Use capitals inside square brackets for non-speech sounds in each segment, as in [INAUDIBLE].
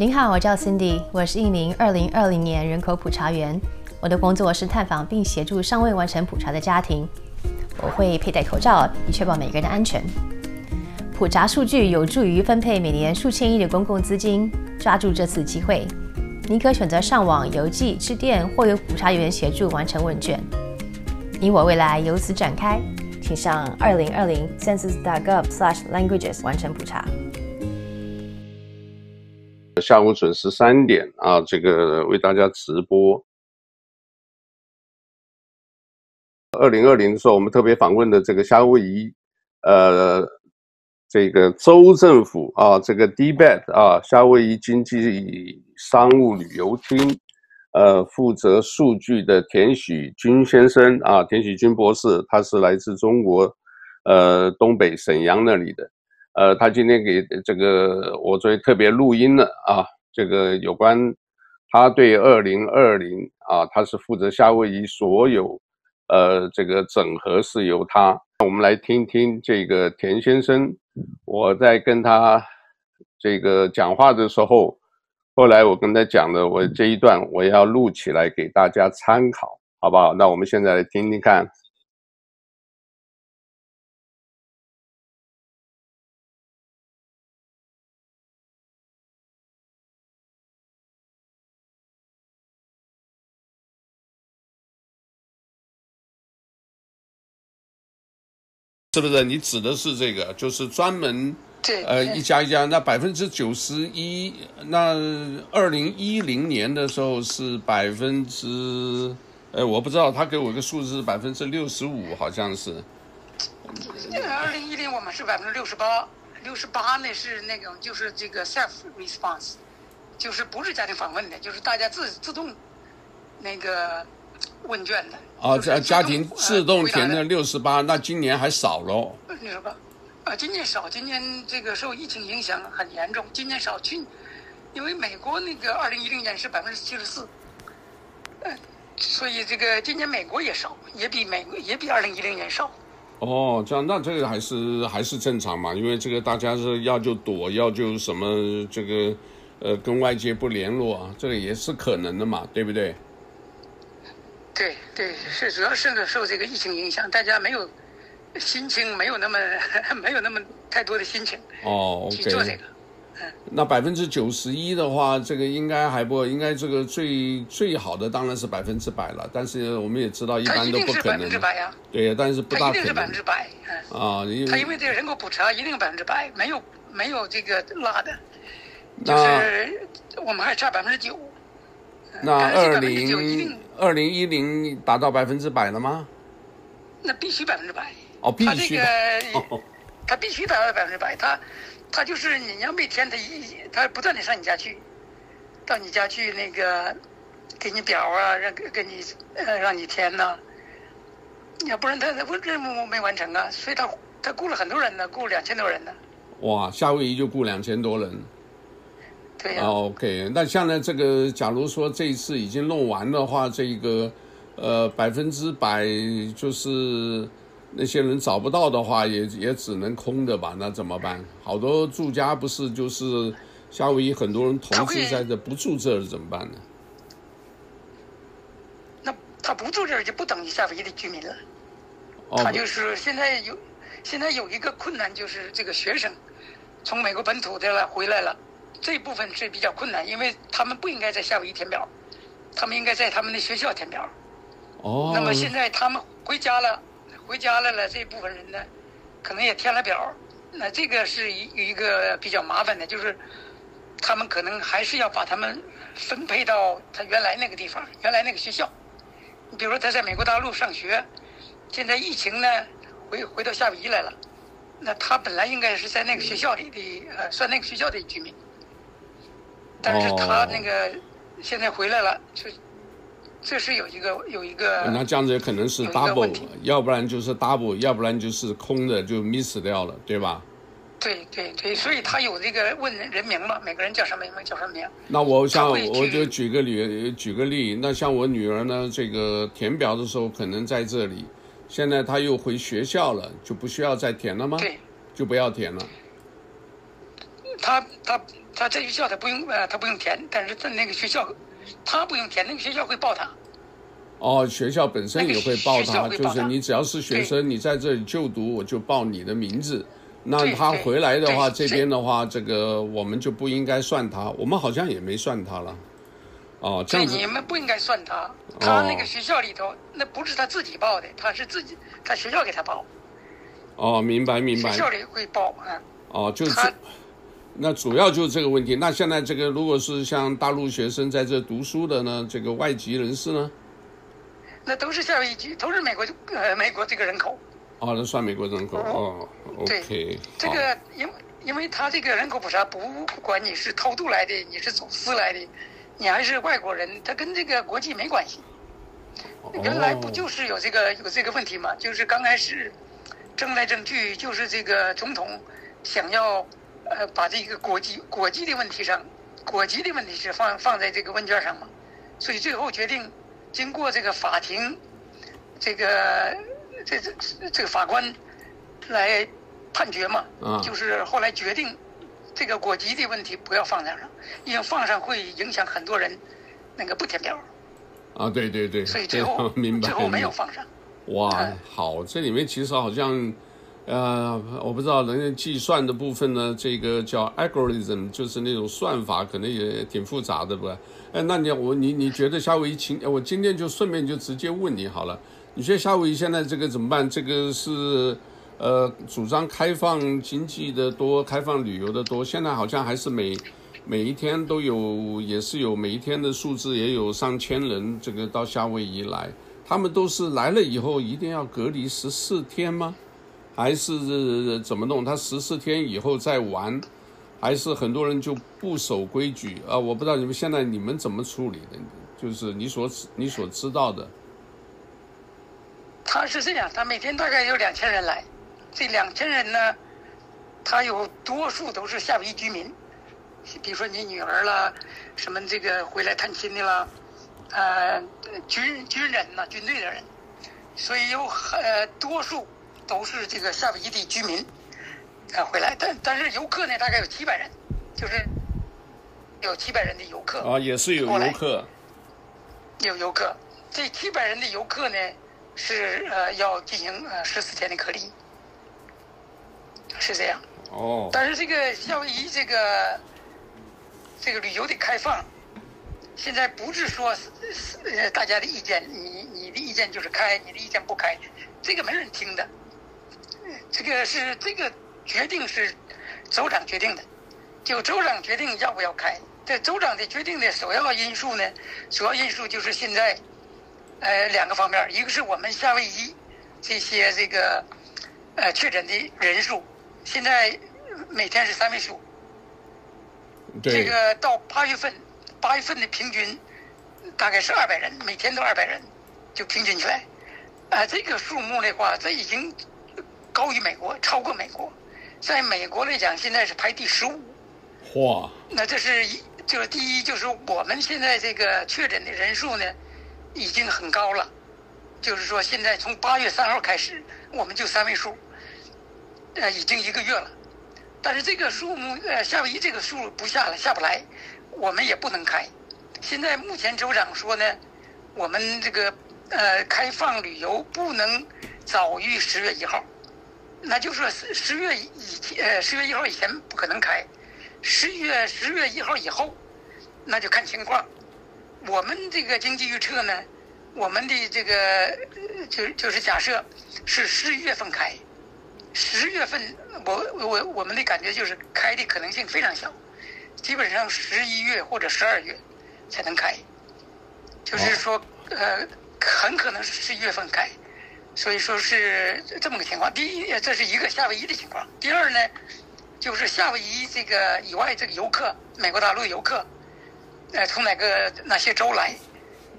您好，我叫 Cindy，我是一名2020年人口普查员。我的工作是探访并协助尚未完成普查的家庭。我会佩戴口罩，以确保每个人的安全。普查数据有助于分配每年数千亿的公共资金。抓住这次机会，您可选择上网、邮寄、致电，或由普查员协助完成问卷。你我未来由此展开，请上 2020.senses.gov/slash/languages 完成普查。下午准时三点啊，这个为大家直播。二零二零的时候，我们特别访问的这个夏威夷，呃，这个州政府啊，这个 DBAT 啊，夏威夷经济商务旅游厅，呃，负责数据的田许军先生啊，田许军博士，他是来自中国，呃，东北沈阳那里的。呃，他今天给这个我作为特别录音了啊，这个有关他对二零二零啊，他是负责夏威夷所有呃这个整合是由他。我们来听听这个田先生，我在跟他这个讲话的时候，后来我跟他讲的，我这一段我要录起来给大家参考，好不好？那我们现在来听听看。是不是？你指的是这个，就是专门，对，呃，一家一家。那百分之九十一，那二零一零年的时候是百分之，呃，我不知道，他给我一个数字是百分之六十五，好像是。二零一零我们是百分之六十八，六十八呢是那种就是这个 self response，就是不是家庭访问的，就是大家自自动那个。问卷的啊，家家庭自动填的六十八，那今年还少喽。六十八，啊，今年少，今年这个受疫情影响很严重，今年少。去，因为美国那个二零一零年是百分之七十四，嗯，所以这个今年美国也少，也比美国也比二零一零年少。哦，这样，那这个还是还是正常嘛？因为这个大家是要就躲，要就什么这个，呃，跟外界不联络啊，这个也是可能的嘛，对不对？对对，是主要是受这个疫情影响，大家没有心情，没有那么 [LAUGHS] 没有那么太多的心情哦，去做这个。嗯，那百分之九十一的话，这个应该还不应该这个最最好的当然是百分之百了，但是我们也知道一般都不可能。百分之百呀。对，但是不大可能。一定是百分之百。嗯。啊，因为他因为这个人口普查一定百分之百，没有没有这个落的，就是我们还差百分之九。那二零二零一零达到百分之百了吗？那必须百分之百。哦，必须。他这个，他必须达到百分之百。他，他就是你要每天他一，他不断的上你家去，到你家去那个，给你表啊，让给你呃让你填呐。要不然他他任务没完成啊，所以他他雇了很多人呢，雇两千多人呢。哇，夏威夷就雇两千多人。对呀、啊。OK，那像呢这个，假如说这一次已经弄完的话，这个，呃，百分之百就是那些人找不到的话，也也只能空的吧？那怎么办？好多住家不是就是夏威夷很多人同时在这不住这儿怎么办呢？那他不住这儿就不等于夏威夷的居民了。哦。他就是现在有现在有一个困难，就是这个学生从美国本土的了回来了。这部分是比较困难，因为他们不应该在夏威夷填表，他们应该在他们的学校填表。哦。那么现在他们回家了，回家来了，这一部分人呢，可能也填了表。那这个是一一个比较麻烦的，就是他们可能还是要把他们分配到他原来那个地方，原来那个学校。你比如说他在美国大陆上学，现在疫情呢，回回到夏威夷来了，那他本来应该是在那个学校里的，呃，算那个学校的居民。但是他那个现在回来了，就这是有一个有一个。那这样子可能是 double，要不然就是 double，要不然就是空的就 miss 掉了，对吧？对对对，所以他有这个问人名嘛，每个人叫什么名叫什么名。那我像我就举个例，举个例，那像我女儿呢，这个填表的时候可能在这里，现在她又回学校了，就不需要再填了吗？对，就不要填了。他他他在学校他不用呃他不用填，但是在那个学校，他不用填，那个学校会报他。哦，学校本身也会报他，报他就是你只要是学生，你在这里就读，我就报你的名字。那他回来的话，这边的话，这个我们就不应该算他，我们好像也没算他了。哦，这样子。你们不应该算他，他那个学校里头，哦、那不是他自己报的，他是自己，他学校给他报。哦，明白明白。学校里会报啊。哦，就是他那主要就是这个问题。那现在这个如果是像大陆学生在这读书的呢，这个外籍人士呢？那都是夏威夷，都是美国呃美国这个人口。哦，那算美国人口哦。对，OK，这个因为因为他这个人口普查不不管你是偷渡来的，你是走私来的，你还是外国人，他跟这个国籍没关系。原来不就是有这个有这个问题吗？就是刚开始争来争去，就是这个总统想要呃把这个国籍国籍的问题上，国籍的问题是放放在这个问卷上嘛，所以最后决定经过这个法庭，这个这这这个法官来。判决嘛，啊，就是后来决定这个国籍的问题不要放在上，因为放上会影响很多人那个不填表。啊，对对对，所以 [LAUGHS] 最后明白，最后没有放上。哇，好，这里面其实好像，呃，我不知道人家计算的部分呢，这个叫 algorithm，就是那种算法，可能也挺复杂的，不？哎，那你我你你觉得夏威夷情，我今天就顺便就直接问你好了，你觉得夏威夷现在这个怎么办？这个是？呃，主张开放经济的多，开放旅游的多。现在好像还是每每一天都有，也是有每一天的数字，也有上千人这个到夏威夷来。他们都是来了以后一定要隔离十四天吗？还是怎么弄？他十四天以后再玩，还是很多人就不守规矩啊？我不知道你们现在你们怎么处理的？就是你所你所知道的。他是这样，他每天大概有两千人来。这两千人呢，他有多数都是夏威夷居民，比如说你女儿啦，什么这个回来探亲的啦，呃，军军人呐，军队的人，所以有呃多数都是这个夏威夷的居民，呃回来，但但是游客呢，大概有七百人，就是有七百人的游客啊，也是有游客，有游客，这七百人的游客呢是呃要进行呃十四天的隔离。是这样，哦，但是这个夏威夷这个这个旅游的开放，现在不是说呃大家的意见，你你的意见就是开，你的意见不开，这个没人听的。这个是这个决定是州长决定的，就州长决定要不要开。这州长的决定的首要因素呢，主要因素就是现在呃两个方面，一个是我们夏威夷这些这个呃确诊的人数。现在每天是三位数，这个到八月份，八月份的平均大概是二百人，每天都二百人，就平均起来，啊、呃，这个数目的话，这已经高于美国，超过美国，在美国来讲，现在是排第十五。嚯！那这是一，就是第一，就是我们现在这个确诊的人数呢，已经很高了，就是说现在从八月三号开始，我们就三位数。呃，已经一个月了，但是这个数目，呃，夏威夷这个数不下来，下不来，我们也不能开。现在目前州长说呢，我们这个呃开放旅游不能早于十月一号，那就是说十月以前，呃十月一号以前不可能开，十月十月一号以后，那就看情况。我们这个经济预测呢，我们的这个就就是假设是十一月份开。十月份，我我我们的感觉就是开的可能性非常小，基本上十一月或者十二月才能开，就是说呃很可能是十一月份开，所以说是这么个情况。第一，这是一个夏威夷的情况；第二呢，就是夏威夷这个以外这个游客，美国大陆游客，呃从哪个哪些州来，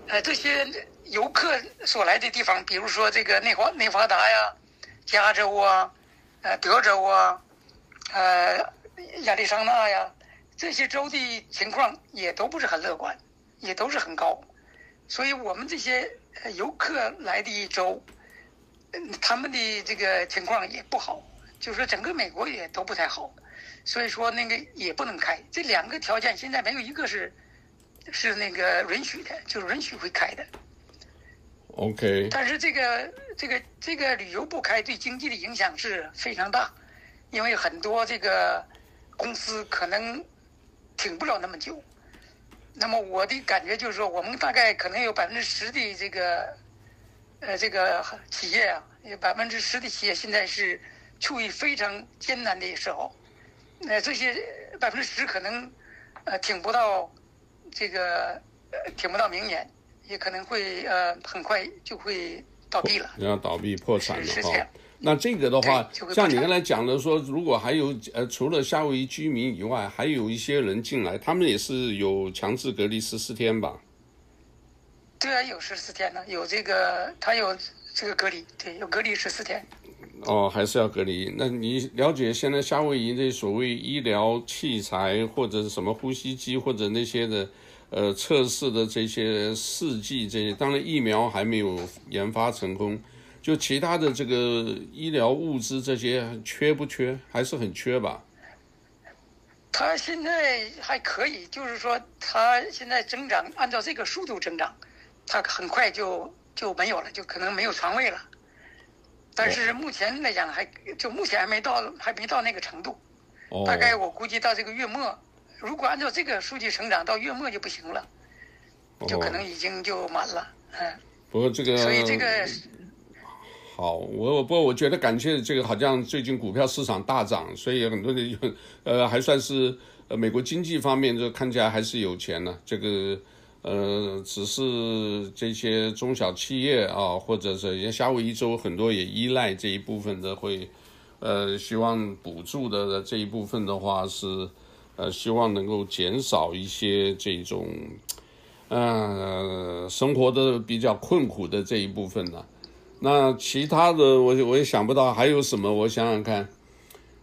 呃这些游客所来的地方，比如说这个内华内华达呀、加州啊。呃，德州啊，呃，亚利桑那呀，这些州的情况也都不是很乐观，也都是很高，所以我们这些游客来的一周州，他们的这个情况也不好，就是说整个美国也都不太好，所以说那个也不能开。这两个条件现在没有一个是是那个允许的，就是允许会开的。OK。但是这个这个这个旅游不开对经济的影响是非常大，因为很多这个公司可能挺不了那么久。那么我的感觉就是说，我们大概可能有百分之十的这个，呃，这个企业啊，有百分之十的企业现在是处于非常艰难的时候。那这些百分之十可能，呃，挺不到这个，呃，挺不到明年，也可能会呃很快就会倒闭了。要倒闭破产了哈。那这个的话，像你刚才讲的说，如果还有呃，除了夏威夷居民以外，还有一些人进来，他们也是有强制隔离十四天吧？对啊，有十四天呢，有这个他有这个隔离，对，有隔离十四天。哦，还是要隔离？那你了解现在夏威夷这所谓医疗器材或者是什么呼吸机或者那些的呃测试的这些试剂这些，当然疫苗还没有研发成功。就其他的这个医疗物资这些缺不缺？还是很缺吧。他现在还可以，就是说他现在增长，按照这个速度增长，他很快就就没有了，就可能没有床位了。但是目前来讲，还就目前还没到，还没到那个程度。哦。大概我估计到这个月末，如果按照这个数据成长，到月末就不行了，就可能已经就满了。嗯。不过这个。所以这个。好，我不过我觉得感谢这个，好像最近股票市场大涨，所以很多人呃还算是呃美国经济方面就看起来还是有钱呢。这个呃只是这些中小企业啊，或者是夏威夷州很多也依赖这一部分的会呃希望补助的这一部分的话是呃希望能够减少一些这种呃生活的比较困苦的这一部分呢。那其他的我我也想不到还有什么，我想想看，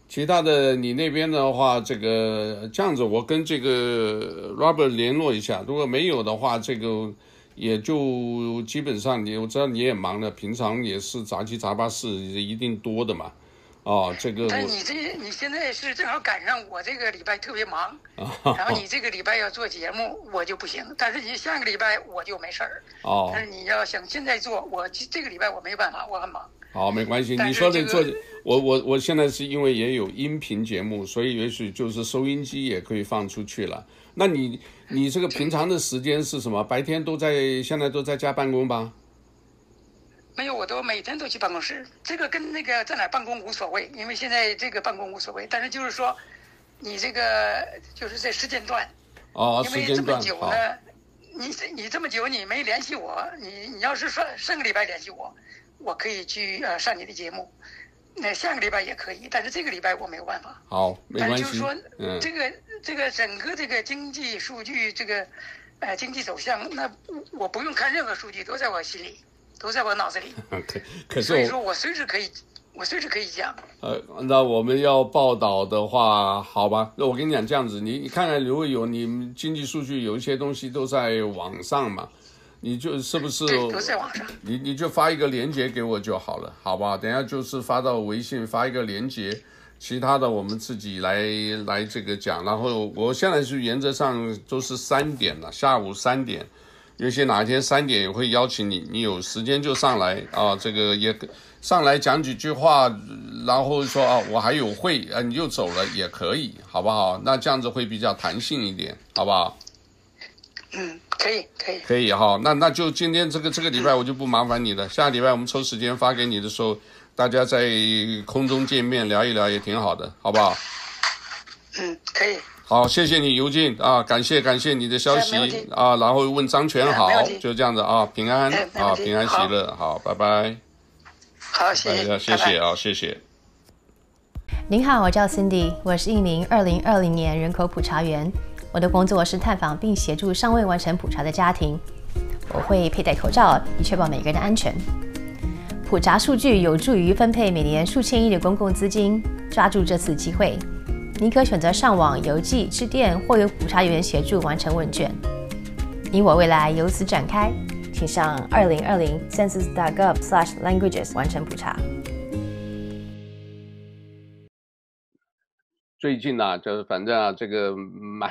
其他的你那边的话，这个这样子，我跟这个 Robert 联络一下，如果没有的话，这个也就基本上你我知道你也忙的，平常也是杂七杂八事一定多的嘛。哦，这个。但你这你现在是正好赶上我这个礼拜特别忙，[LAUGHS] 然后你这个礼拜要做节目，我就不行。但是你下个礼拜我就没事儿。哦。但是你要想现在做，我这个礼拜我没办法，我很忙。好，没关系。你说的做，我我我现在是因为也有音频节目，所以也许就是收音机也可以放出去了。那你你这个平常的时间是什么？白天都在，现在都在家办公吧？没有，我都每天都去办公室。这个跟那个在哪办公无所谓，因为现在这个办公无所谓。但是就是说，你这个就是这时间段，哦，因为这么久呢，你你这么久你没联系我，你你要是说上个礼拜联系我，我可以去呃上你的节目，那下个礼拜也可以，但是这个礼拜我没有办法。好，没关系。但就是说，嗯，这个这个整个这个经济数据，这个呃经济走向，那我不用看任何数据，都在我心里。都在我脑子里。[LAUGHS] OK，可是所以说我随时可以，我随时可以讲。呃，那我们要报道的话，好吧？那我跟你讲这样子，你你看看如果有你们经济数据，有一些东西都在网上嘛，你就是不是？对，都在网上。你你就发一个链接给我就好了，好不好？等下就是发到微信发一个链接，其他的我们自己来来这个讲。然后我现在是原则上都是三点了，下午三点。有些哪一天三点也会邀请你，你有时间就上来啊，这个也上来讲几句话，然后说啊，我还有会啊，你就走了也可以，好不好？那这样子会比较弹性一点，好不好？嗯，可以，可以，可以哈。那那就今天这个这个礼拜我就不麻烦你了，下个礼拜我们抽时间发给你的时候，大家在空中见面聊一聊也挺好的，好不好？嗯，可以。好，谢谢你，尤静啊，感谢感谢你的消息啊，然后问张全好，就这样子啊，平安啊，平安喜乐，好，拜拜。好，谢谢，谢谢啊，谢谢。您好，我叫 Cindy，我是一名二零二零年人口普查员，我的工作是探访并协助尚未完成普查的家庭，我会佩戴口罩，以确保每个人的安全。普查数据有助于分配每年数千亿的公共资金，抓住这次机会。你可选择上网、邮寄、致电，或由普查员协助完成问卷。你我未来由此展开，请上二零二零 census.gov/slash languages 完成普查。最近啊，就是反正啊，这个蛮，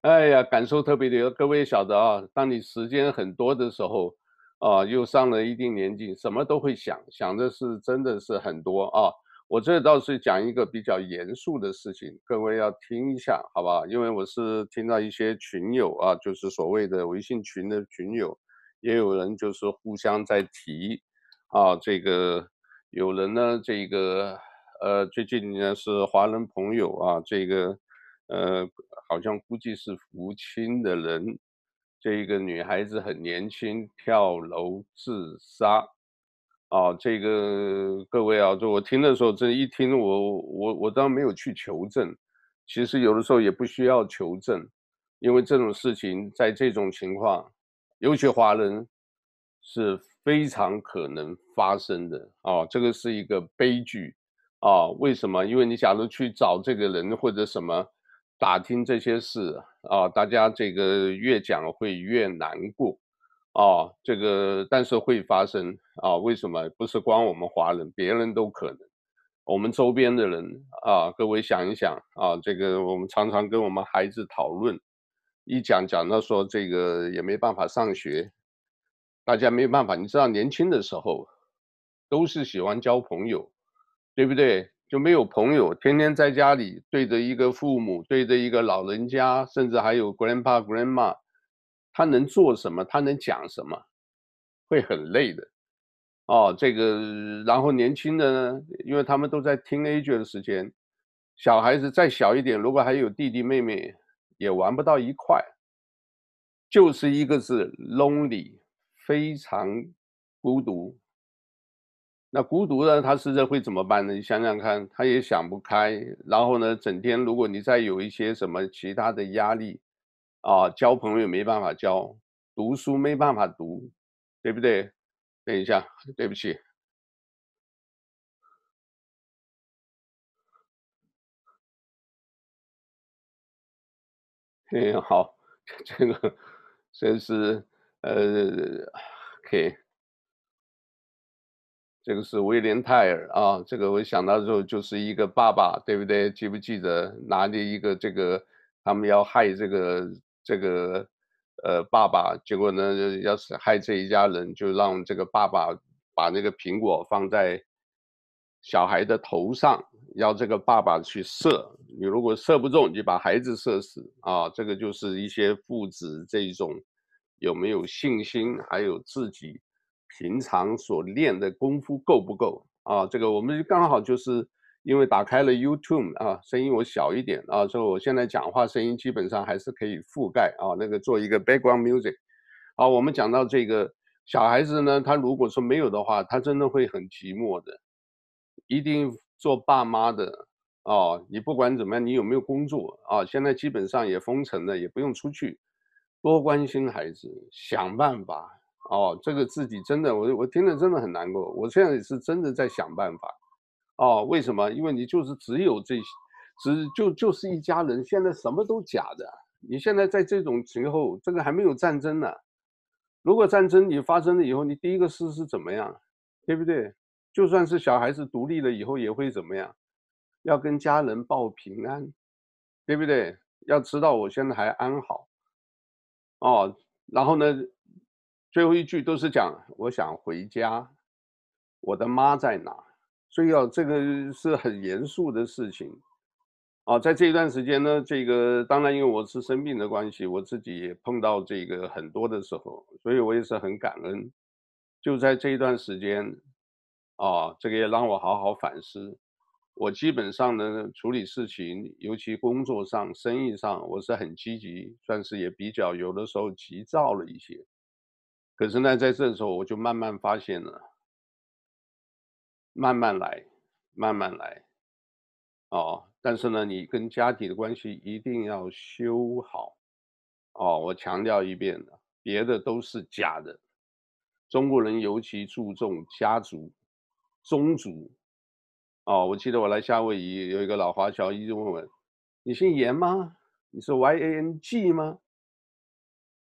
哎呀，感受特别的。各位晓得啊，当你时间很多的时候，啊，又上了一定年纪，什么都会想，想的是真的是很多啊。我这倒是讲一个比较严肃的事情，各位要听一下，好不好？因为我是听到一些群友啊，就是所谓的微信群的群友，也有人就是互相在提，啊，这个有人呢，这个呃，最近呢是华人朋友啊，这个呃，好像估计是福清的人，这个女孩子很年轻，跳楼自杀。啊，这个各位啊，就我听的时候，这一听我我我当然没有去求证，其实有的时候也不需要求证，因为这种事情在这种情况，尤其华人是非常可能发生的啊，这个是一个悲剧啊。为什么？因为你假如去找这个人或者什么打听这些事啊，大家这个越讲会越难过。哦，这个但是会发生啊？为什么？不是光我们华人，别人都可能。我们周边的人啊，各位想一想啊，这个我们常常跟我们孩子讨论，一讲讲到说这个也没办法上学，大家没办法。你知道年轻的时候都是喜欢交朋友，对不对？就没有朋友，天天在家里对着一个父母，对着一个老人家，甚至还有 grandpa grandma。他能做什么？他能讲什么？会很累的，哦，这个，然后年轻的呢，因为他们都在 teenager 的时间，小孩子再小一点，如果还有弟弟妹妹，也玩不到一块，就是一个字 lonely，非常孤独。那孤独呢，他是会怎么办呢？你想想看，他也想不开，然后呢，整天如果你再有一些什么其他的压力。啊，交朋友没办法交，读书没办法读，对不对？等一下，对不起。嗯，好，[LAUGHS] 这个这是呃，OK，这个是威廉泰尔啊，这个我想到之后就是一个爸爸，对不对？记不记得拿着一个这个，他们要害这个。这个呃，爸爸，结果呢，要是害这一家人，就让这个爸爸把那个苹果放在小孩的头上，要这个爸爸去射。你如果射不中，就把孩子射死啊！这个就是一些父子这种有没有信心，还有自己平常所练的功夫够不够啊？这个我们刚好就是。因为打开了 YouTube 啊，声音我小一点啊，所以我现在讲话声音基本上还是可以覆盖啊，那个做一个 background music。好，我们讲到这个小孩子呢，他如果说没有的话，他真的会很寂寞的。一定做爸妈的哦，你不管怎么样，你有没有工作啊？现在基本上也封城了，也不用出去，多关心孩子，想办法哦。这个自己真的，我我听了真的很难过。我现在也是真的在想办法。哦，为什么？因为你就是只有这些，只就就是一家人。现在什么都假的。你现在在这种时候，这个还没有战争呢。如果战争你发生了以后，你第一个事是怎么样？对不对？就算是小孩子独立了以后，也会怎么样？要跟家人报平安，对不对？要知道我现在还安好。哦，然后呢，最后一句都是讲我想回家，我的妈在哪？所以啊，这个是很严肃的事情，啊，在这一段时间呢，这个当然因为我是生病的关系，我自己也碰到这个很多的时候，所以我也是很感恩。就在这一段时间，啊，这个也让我好好反思。我基本上呢，处理事情，尤其工作上、生意上，我是很积极，算是也比较有的时候急躁了一些。可是呢，在这时候我就慢慢发现了。慢慢来，慢慢来，哦，但是呢，你跟家庭的关系一定要修好，哦，我强调一遍了，别的都是假的。中国人尤其注重家族、宗族，哦，我记得我来夏威夷有一个老华侨一直问问，你姓严吗？你是 Y A N G 吗？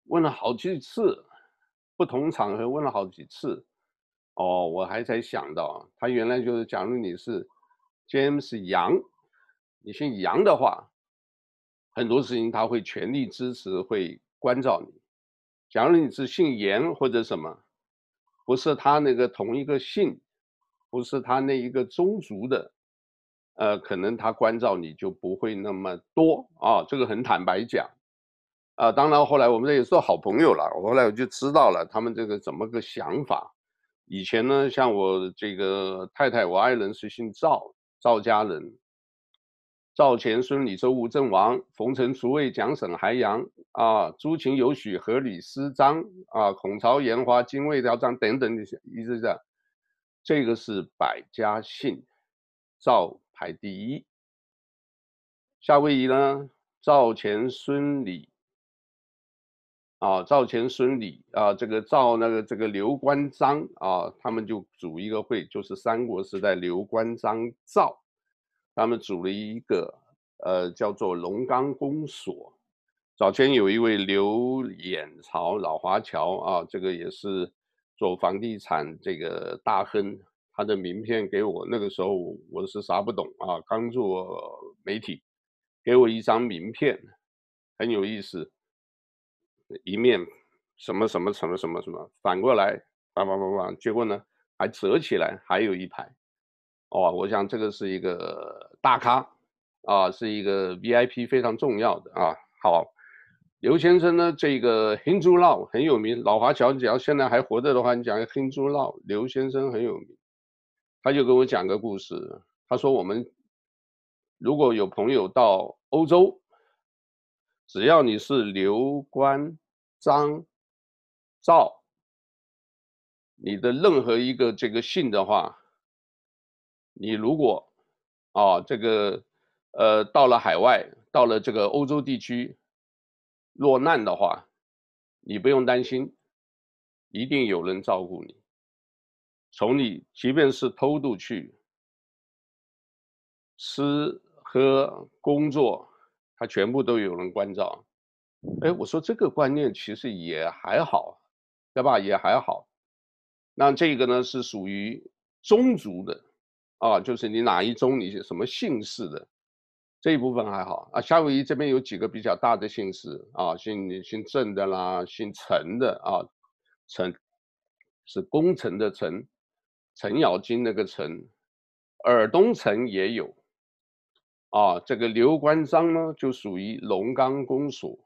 问了好几次，不同场合问了好几次。哦，我还才想到，他原来就是，假如你是 James 杨，你姓杨的话，很多事情他会全力支持，会关照你。假如你是姓严或者什么，不是他那个同一个姓，不是他那一个宗族的，呃，可能他关照你就不会那么多啊。这个很坦白讲，啊，当然后来我们也是好朋友了。后来我就知道了他们这个怎么个想法。以前呢，像我这个太太，我爱人是姓赵，赵家人。赵钱孙李周吴郑王，冯陈楚卫蒋沈韩杨啊，朱秦尤许何吕施张啊，孔曹严华金魏廖张等等这些，一直这样。这个是百家姓，赵排第一。夏威夷呢，赵钱孙李啊，赵钱孙李啊，这个赵那个这个刘关张啊，他们就组一个会，就是三国时代刘关张赵。他们组了一个，呃，叫做龙冈公所。早前有一位刘演朝老华侨啊，这个也是做房地产这个大亨，他的名片给我。那个时候我是啥不懂啊，刚做媒体，给我一张名片，很有意思，一面什么什么什么什么什么，反过来，叭叭叭叭，结果呢还折起来，还有一排。哦，我想这个是一个大咖啊，是一个 VIP 非常重要的啊。好，刘先生呢，这个 hindula 很有名，老华侨只要现在还活着的话，你讲 hindula 刘先生很有名。他就跟我讲个故事，他说我们如果有朋友到欧洲，只要你是刘关张赵，你的任何一个这个姓的话。你如果，啊，这个，呃，到了海外，到了这个欧洲地区，落难的话，你不用担心，一定有人照顾你。从你即便是偷渡去，吃喝工作，他全部都有人关照。哎，我说这个观念其实也还好，对吧？也还好。那这个呢，是属于宗族的。啊，就是你哪一宗，你什么姓氏的这一部分还好啊。夏威夷这边有几个比较大的姓氏啊，姓姓郑的啦，姓陈的啊，陈是功臣的陈，程咬金那个陈，尔东陈也有啊。这个刘关张呢，就属于龙冈公所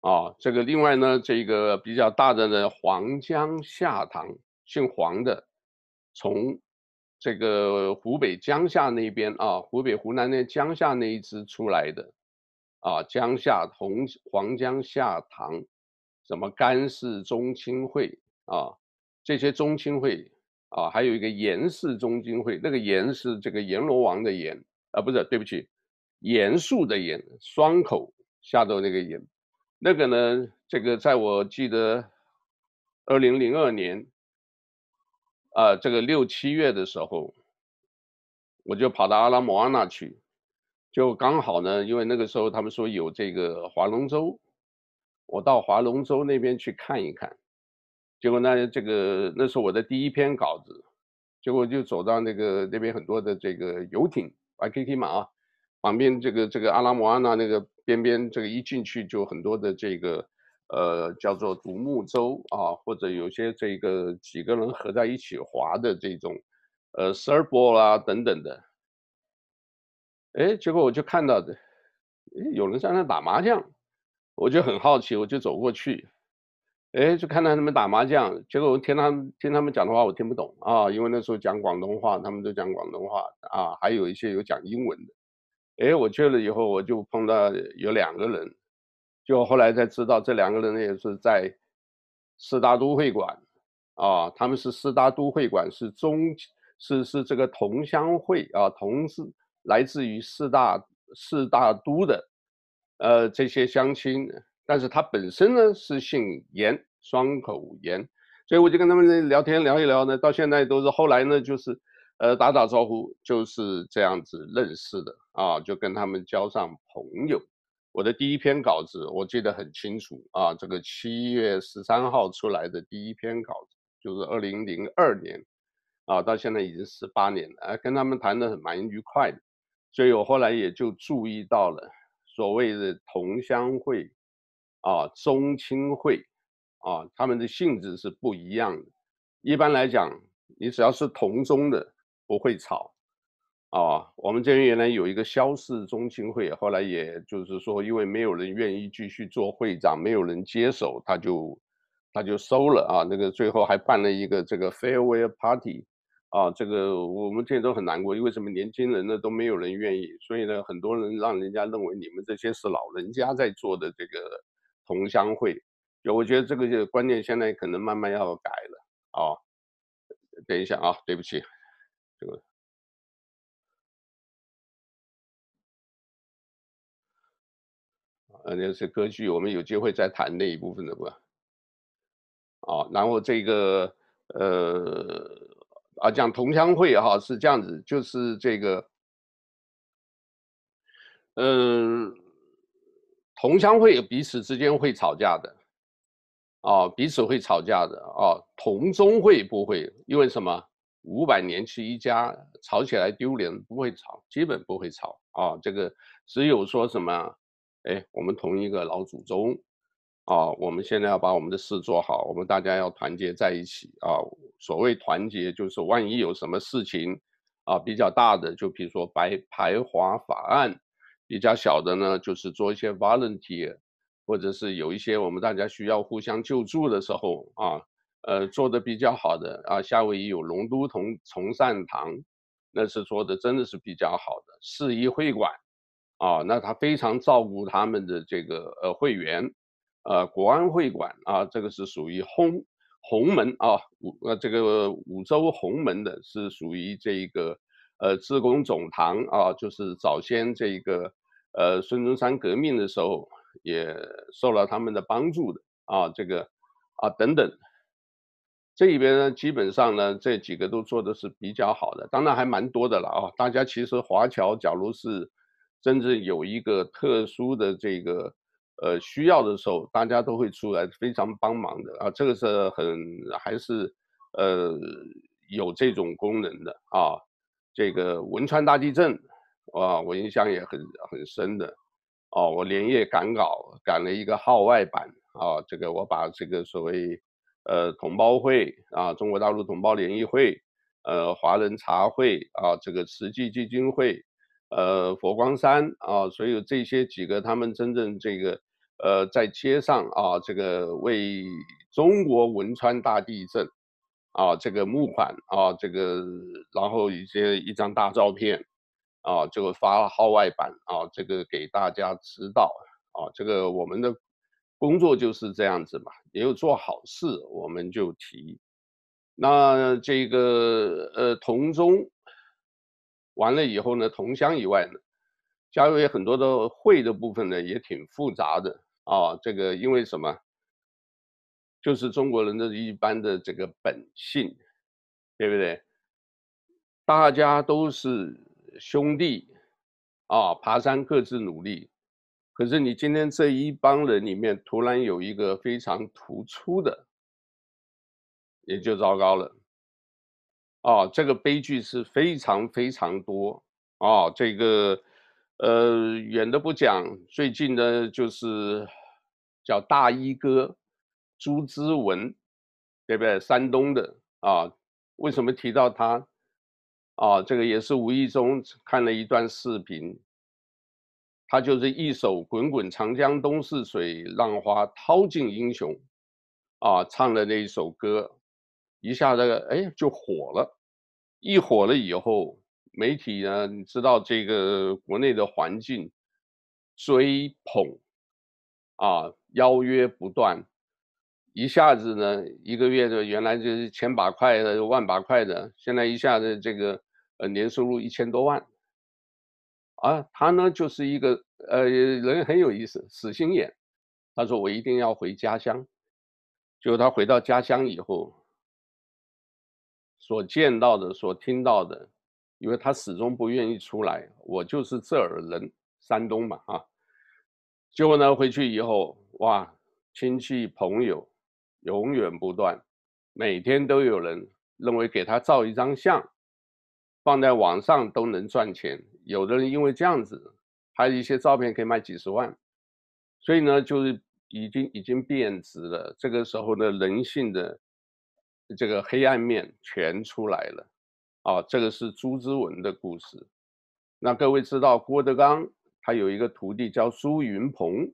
啊。这个另外呢，这个比较大的呢，黄江夏塘，姓黄的，从。这个湖北江夏那边啊，湖北湖南那江夏那一支出来的，啊，江夏同黄江夏塘，什么甘氏宗亲会啊，这些宗亲会啊，还有一个严氏宗亲会，那个严是这个阎罗王的严啊，不是，对不起，严肃的严，双口下头那个严，那个呢，这个在我记得，二零零二年。啊，这个六七月的时候，我就跑到阿拉莫阿那去，就刚好呢，因为那个时候他们说有这个划龙舟，我到划龙舟那边去看一看，结果呢，这个那是我的第一篇稿子，结果就走到那个那边很多的这个游艇玩 Kiki 嘛啊，旁边这个这个阿拉莫阿那那个边边，这个一进去就很多的这个。呃，叫做独木舟啊，或者有些这个几个人合在一起划的这种，呃，surfboard 啊等等的。哎，结果我就看到的，诶，有人在那打麻将，我就很好奇，我就走过去，哎，就看到他们打麻将。结果我听他们听他们讲的话，我听不懂啊，因为那时候讲广东话，他们都讲广东话啊，还有一些有讲英文的。哎，我去了以后，我就碰到有两个人。就后来才知道，这两个人也是在四大都会馆啊，他们是四大都会馆，是中是是这个同乡会啊，同是来自于四大四大都的，呃，这些乡亲，但是他本身呢是姓严，双口严，所以我就跟他们聊天聊一聊呢，到现在都是后来呢就是呃打打招呼，就是这样子认识的啊，就跟他们交上朋友。我的第一篇稿子我记得很清楚啊，这个七月十三号出来的第一篇稿子就是二零零二年，啊，到现在已经十八年了，啊，跟他们谈得很蛮愉快的。所以我后来也就注意到了所谓的同乡会啊、宗亲会啊，他们的性质是不一样的。一般来讲，你只要是同宗的，不会吵。啊，我们这边原来有一个萧氏宗亲会，后来也就是说，因为没有人愿意继续做会长，没有人接手，他就他就收了啊。那个最后还办了一个这个 farewell party，啊，这个我们这边都很难过，因为什么年轻人呢都没有人愿意，所以呢，很多人让人家认为你们这些是老人家在做的这个同乡会，就我觉得这个就观念现在可能慢慢要改了啊。等一下啊，对不起，这个。呃，那是歌剧，我们有机会再谈那一部分的吧。啊，然后这个呃啊，讲同乡会哈是这样子，就是这个，嗯、同乡会彼此之间会吵架的，啊，彼此会吵架的啊，同宗会不会，因为什么？五百年是一家，吵起来丢脸，不会吵，基本不会吵啊，这个只有说什么。哎，我们同一个老祖宗，啊，我们现在要把我们的事做好，我们大家要团结在一起啊。所谓团结，就是万一有什么事情啊比较大的，就比如说排排华法案；比较小的呢，就是做一些 volunteer，或者是有一些我们大家需要互相救助的时候啊，呃，做的比较好的啊，夏威夷有龙都同崇善堂，那是做的真的是比较好的市一会馆。啊，那他非常照顾他们的这个呃会员，呃国安会馆啊，这个是属于红红门啊，五呃这个五洲红门的是属于这个呃自贡总堂啊，就是早先这个呃孙中山革命的时候也受了他们的帮助的啊，这个啊等等，这里边呢基本上呢这几个都做的是比较好的，当然还蛮多的了啊，大家其实华侨假如是。真正有一个特殊的这个呃需要的时候，大家都会出来非常帮忙的啊，这个是很还是呃有这种功能的啊。这个汶川大地震啊，我印象也很很深的哦、我连夜赶稿赶了一个号外版啊，这个我把这个所谓呃同胞会啊，中国大陆同胞联谊会，呃华人茶会啊，这个慈济基金会。呃，佛光山啊，所有这些几个他们真正这个，呃，在街上啊，这个为中国汶川大地震啊，这个募款啊，这个然后一些一张大照片啊，就发号外版啊，这个给大家知道啊，这个我们的工作就是这样子嘛，也有做好事我们就提，那这个呃同宗。完了以后呢，同乡以外呢，加入很多的会的部分呢，也挺复杂的啊。这个因为什么？就是中国人的一般的这个本性，对不对？大家都是兄弟啊，爬山各自努力。可是你今天这一帮人里面突然有一个非常突出的，也就糟糕了。啊，这个悲剧是非常非常多啊！这个，呃，远的不讲，最近的就是叫大衣哥朱之文，对不对？山东的啊，为什么提到他？啊，这个也是无意中看了一段视频，他就是一首《滚滚长江东逝水，浪花淘尽英雄》啊，唱的那一首歌。一下这个哎就火了，一火了以后，媒体呢，你知道这个国内的环境，追捧啊，邀约不断，一下子呢，一个月的原来就是千把块的、万把块的，现在一下子这个呃年收入一千多万，啊，他呢就是一个呃人很有意思，死心眼，他说我一定要回家乡，就他回到家乡以后。所见到的，所听到的，因为他始终不愿意出来。我就是这儿人，山东嘛，啊。结果呢，回去以后，哇，亲戚朋友永远不断，每天都有人认为给他照一张相，放在网上都能赚钱，有的人因为这样子，拍一些照片可以卖几十万，所以呢，就是已经已经变质了。这个时候呢，人性的这个黑暗面全出来了。啊，这个是朱之文的故事。那各位知道郭德纲他有一个徒弟叫苏云鹏，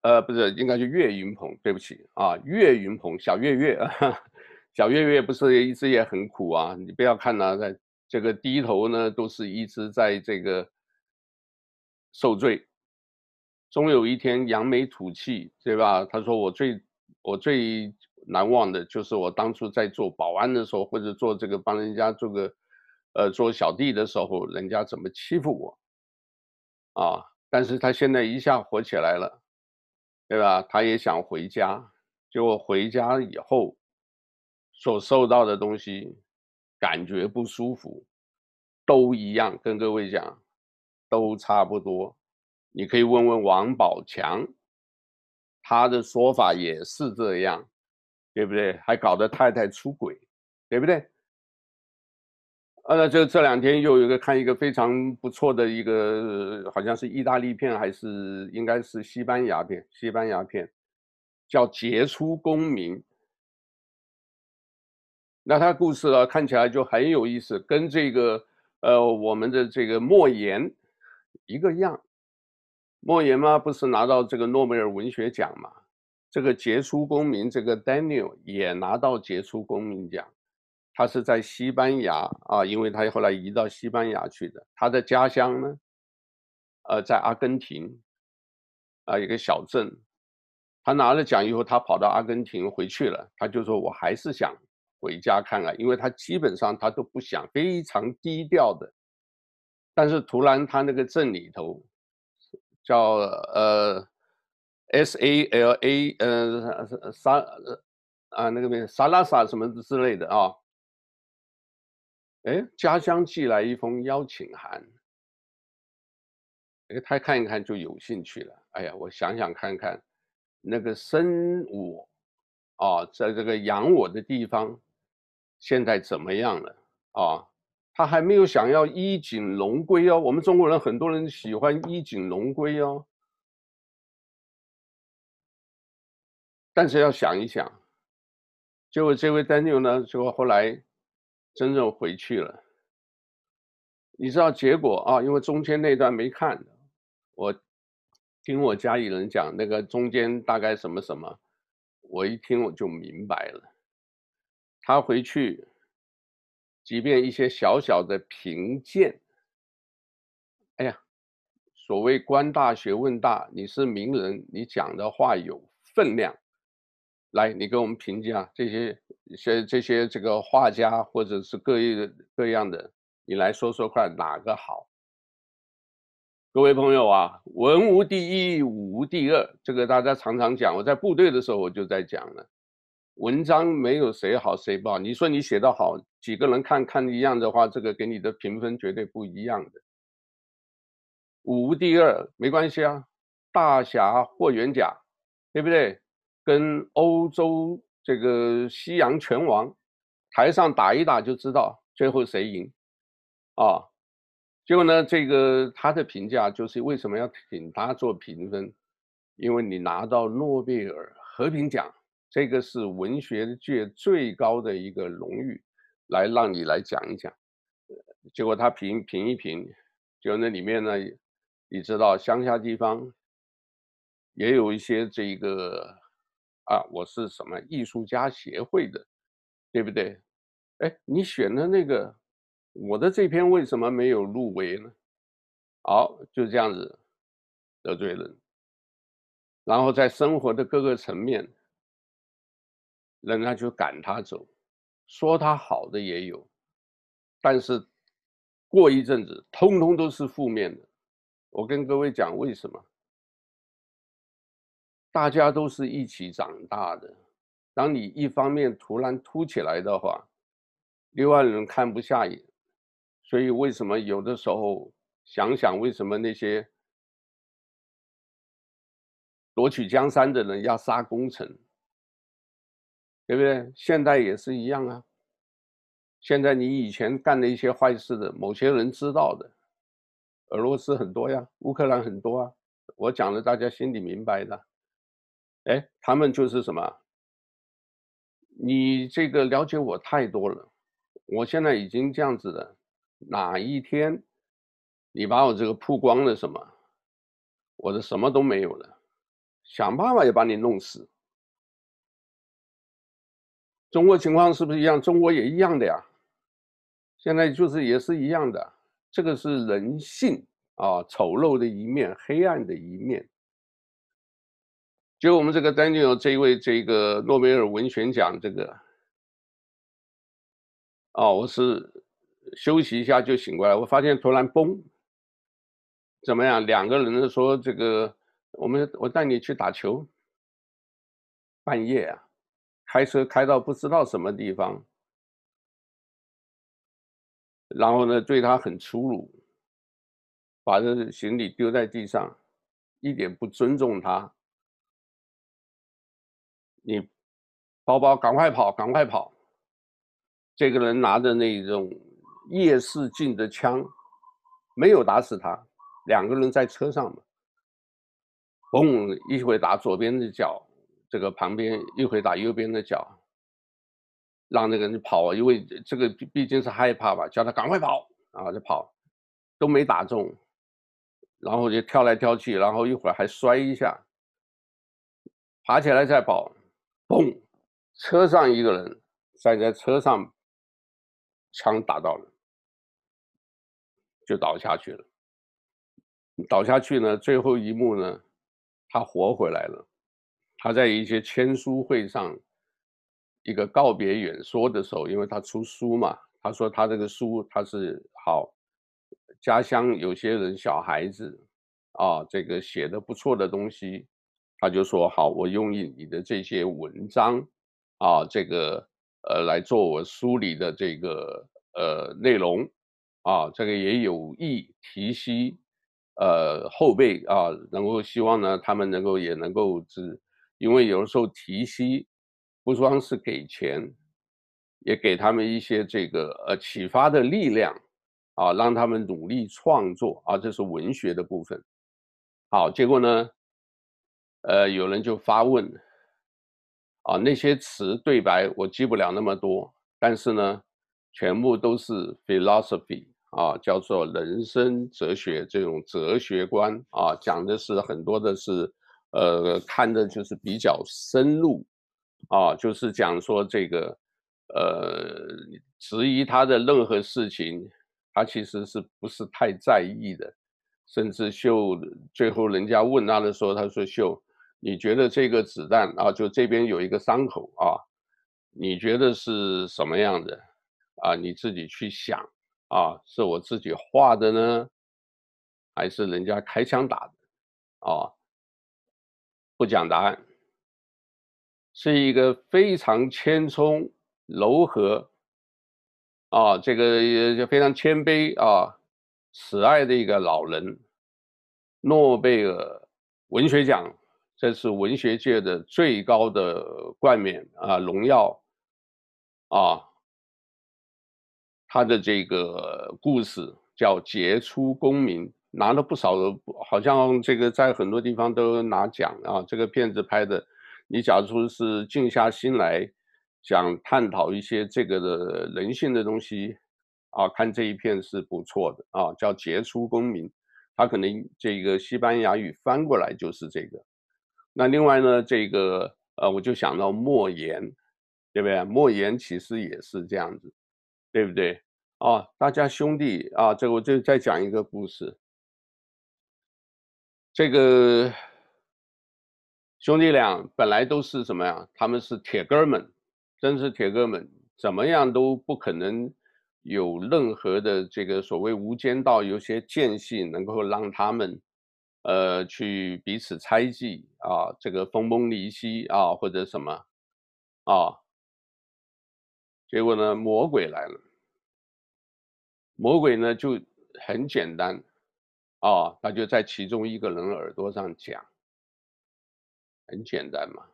呃，不是，应该是岳云鹏，对不起啊，岳云鹏，小岳岳，[LAUGHS] 小月月不是一直也很苦啊？你不要看他在这个低头呢，都是一直在这个受罪。终有一天扬眉吐气，对吧？他说我最我最难忘的就是我当初在做保安的时候，或者做这个帮人家做个。呃，做小弟的时候，人家怎么欺负我，啊！但是他现在一下火起来了，对吧？他也想回家，结果回家以后，所受到的东西，感觉不舒服，都一样。跟各位讲，都差不多。你可以问问王宝强，他的说法也是这样，对不对？还搞得太太出轨，对不对？啊，那这这两天又有一个看一个非常不错的一个，好像是意大利片还是应该是西班牙片，西班牙片叫《杰出公民》。那他故事啊，看起来就很有意思，跟这个呃我们的这个莫言一个样。莫言嘛，不是拿到这个诺贝尔文学奖嘛？这个《杰出公民》这个 Daniel 也拿到杰出公民奖。他是在西班牙啊，因为他后来移到西班牙去的。他的家乡呢，呃，在阿根廷啊，一个小镇。他拿了奖以后，他跑到阿根廷回去了。他就说：“我还是想回家看看，因为他基本上他都不想，非常低调的。但是突然他那个镇里头叫呃 S A L A 呃沙啊那个边萨拉萨什么之类的啊。”哎，家乡寄来一封邀请函。哎，他看一看就有兴趣了。哎呀，我想想看看，那个生我，啊，在这个养我的地方，现在怎么样了？啊，他还没有想要衣锦荣归哦。我们中国人很多人喜欢衣锦荣归哦，但是要想一想，结果这位 Daniel 呢，就后来。真正回去了，你知道结果啊？因为中间那段没看，我听我家里人讲那个中间大概什么什么，我一听我就明白了。他回去，即便一些小小的评鉴，哎呀，所谓官大学问大，你是名人，你讲的话有分量。来，你给我们评价这些些这些这个画家或者是各样各样的，你来说说看哪个好？各位朋友啊，文无第一，武无第二，这个大家常常讲。我在部队的时候我就在讲了，文章没有谁好谁不好。你说你写得好，几个人看看一样的话，这个给你的评分绝对不一样的。武无第二没关系啊，大侠霍元甲，对不对？跟欧洲这个西洋拳王台上打一打就知道最后谁赢啊？结果呢，这个他的评价就是为什么要请他做评分？因为你拿到诺贝尔和平奖，这个是文学界最高的一个荣誉，来让你来讲一讲。结果他评评一评，就那里面呢，你知道乡下地方也有一些这个。啊，我是什么艺术家协会的，对不对？哎，你选的那个，我的这篇为什么没有入围呢？好，就这样子得罪人，然后在生活的各个层面，人家就赶他走，说他好的也有，但是过一阵子，通通都是负面的。我跟各位讲为什么？大家都是一起长大的，当你一方面突然凸起来的话，另外人看不下眼。所以为什么有的时候想想，为什么那些夺取江山的人要杀功臣，对不对？现在也是一样啊。现在你以前干的一些坏事的某些人知道的，俄罗斯很多呀，乌克兰很多啊，我讲的大家心里明白的。哎，他们就是什么？你这个了解我太多了，我现在已经这样子了，哪一天你把我这个曝光了什么，我的什么都没有了，想办法也把你弄死。中国情况是不是一样？中国也一样的呀。现在就是也是一样的，这个是人性啊，丑陋的一面，黑暗的一面。就我们这个 Daniel 这一位这个诺贝尔文学奖这个，哦，我是休息一下就醒过来，我发现突然崩，怎么样？两个人说这个，我们我带你去打球，半夜啊，开车开到不知道什么地方，然后呢，对他很粗鲁，把这行李丢在地上，一点不尊重他。你包包赶快跑，赶快跑！这个人拿着那种夜视镜的枪，没有打死他。两个人在车上嘛，嘣，一会打左边的脚，这个旁边一会打右边的脚，让那个人跑，因为这个毕竟是害怕吧，叫他赶快跑啊，就跑，都没打中，然后就跳来跳去，然后一会儿还摔一下，爬起来再跑。嘣！车上一个人站在车上，枪打到了，就倒下去了。倒下去呢，最后一幕呢，他活回来了。他在一些签书会上，一个告别演说的时候，因为他出书嘛，他说他这个书他是好，家乡有些人小孩子啊，这个写的不错的东西。他就说：“好，我用你的这些文章，啊，这个呃来做我书里的这个呃内容，啊，这个也有意提携呃后辈啊，能够希望呢，他们能够也能够是，因为有的时候提息不光是给钱，也给他们一些这个呃启发的力量，啊，让他们努力创作啊，这是文学的部分。好，结果呢？”呃，有人就发问，啊，那些词对白我记不了那么多，但是呢，全部都是 philosophy 啊，叫做人生哲学这种哲学观啊，讲的是很多的是，呃，看的就是比较深入，啊，就是讲说这个，呃，质疑他的任何事情，他其实是不是太在意的，甚至秀最后人家问他的时候，他说秀。你觉得这个子弹啊，就这边有一个伤口啊，你觉得是什么样的啊？你自己去想啊，是我自己画的呢，还是人家开枪打的？啊，不讲答案，是一个非常谦聪柔和啊，这个也非常谦卑啊，慈爱的一个老人，诺贝尔文学奖。这是文学界的最高的冠冕啊，荣耀啊！他的这个故事叫《杰出公民》，拿了不少的，好像这个在很多地方都拿奖啊。这个片子拍的，你假如说是静下心来想探讨一些这个的人性的东西啊，看这一片是不错的啊，叫《杰出公民》，他可能这个西班牙语翻过来就是这个。那另外呢，这个呃，我就想到莫言，对不对？莫言其实也是这样子，对不对？啊，大家兄弟啊，这我就再讲一个故事。这个兄弟俩本来都是什么呀？他们是铁哥们，真是铁哥们，怎么样都不可能有任何的这个所谓无间道，有些间隙能够让他们。呃，去彼此猜忌啊，这个分崩离析啊，或者什么啊，结果呢，魔鬼来了。魔鬼呢就很简单哦，他就在其中一个人耳朵上讲，很简单嘛。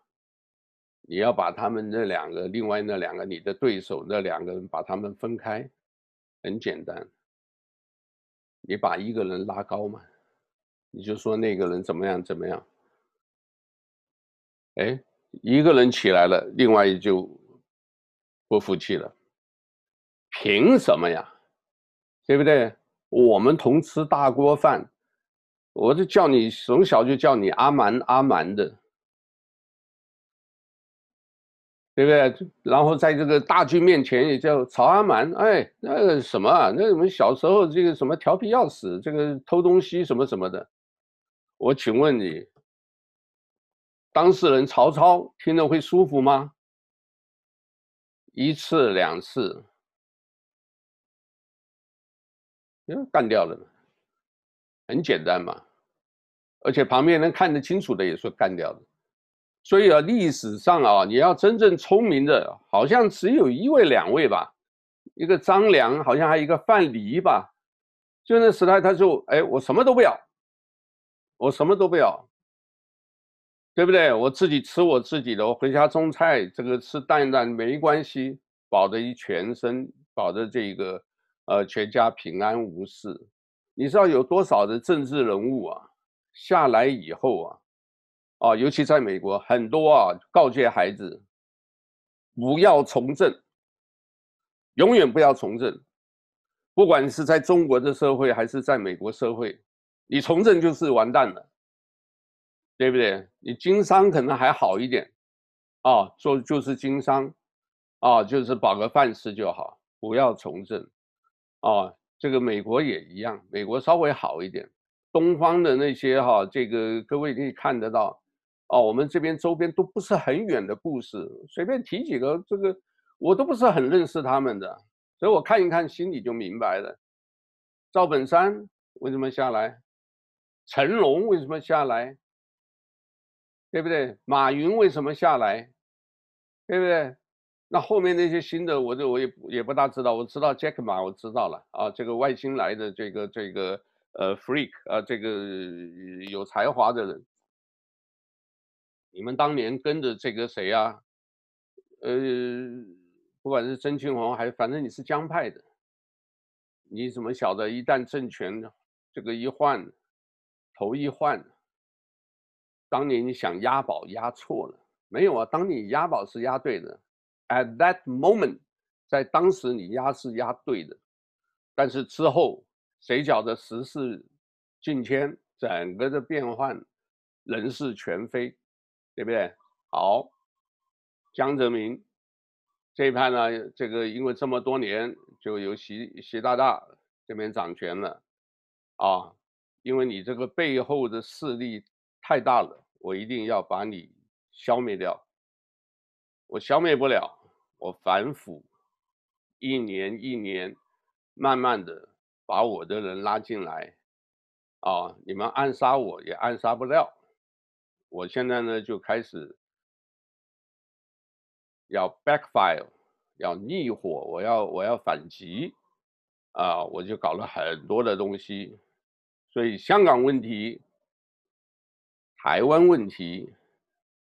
你要把他们那两个，另外那两个你的对手那两个人把他们分开，很简单，你把一个人拉高嘛，你就说那个人怎么样怎么样，哎，一个人起来了，另外就不服气了，凭什么呀？对不对？我们同吃大锅饭，我就叫你从小就叫你阿蛮阿蛮的。对不对？然后在这个大军面前也叫曹阿蛮，哎，那个什么，那我们小时候这个什么调皮要死，这个偷东西什么什么的。我请问你，当事人曹操听了会舒服吗？一次两次，嗯，干掉了，很简单嘛。而且旁边能看得清楚的也说干掉了。所以啊，历史上啊，你要真正聪明的，好像只有一位、两位吧。一个张良，好像还有一个范蠡吧。就那时代，他就：“哎，我什么都不要，我什么都不要，对不对？我自己吃我自己的，我回家种菜，这个吃淡淡没关系，保着一全身，保着这个呃全家平安无事。你知道有多少的政治人物啊，下来以后啊？”啊，尤其在美国，很多啊告诫孩子不要从政，永远不要从政。不管是在中国的社会还是在美国社会，你从政就是完蛋了，对不对？你经商可能还好一点，啊，做就是经商，啊，就是保个饭吃就好，不要从政。啊，这个美国也一样，美国稍微好一点。东方的那些哈，这个各位可以看得到。哦，我们这边周边都不是很远的故事，随便提几个，这个我都不是很认识他们的，所以我看一看心里就明白了。赵本山为什么下来？成龙为什么下来？对不对？马云为什么下来？对不对？那后面那些新的，我就我也也不大知道。我知道 Jack Ma，我知道了啊，这个外星来的这个这个呃 freak 啊，这个有才华的人。你们当年跟着这个谁啊？呃，不管是曾庆红还是反正你是江派的，你怎么晓得一旦政权这个一换，头一换，当年你想押宝押错了没有啊？当你押宝是押对的，at that moment，在当时你押是押对的，但是之后谁晓得时势境迁，整个的变换，人事全非。对不对？好，江泽民这一派呢，这个因为这么多年就由习习大大这边掌权了，啊，因为你这个背后的势力太大了，我一定要把你消灭掉。我消灭不了，我反腐，一年一年，慢慢的把我的人拉进来，啊，你们暗杀我也暗杀不了。我现在呢就开始要 backfire，要逆火，我要我要反击，啊，我就搞了很多的东西，所以香港问题、台湾问题，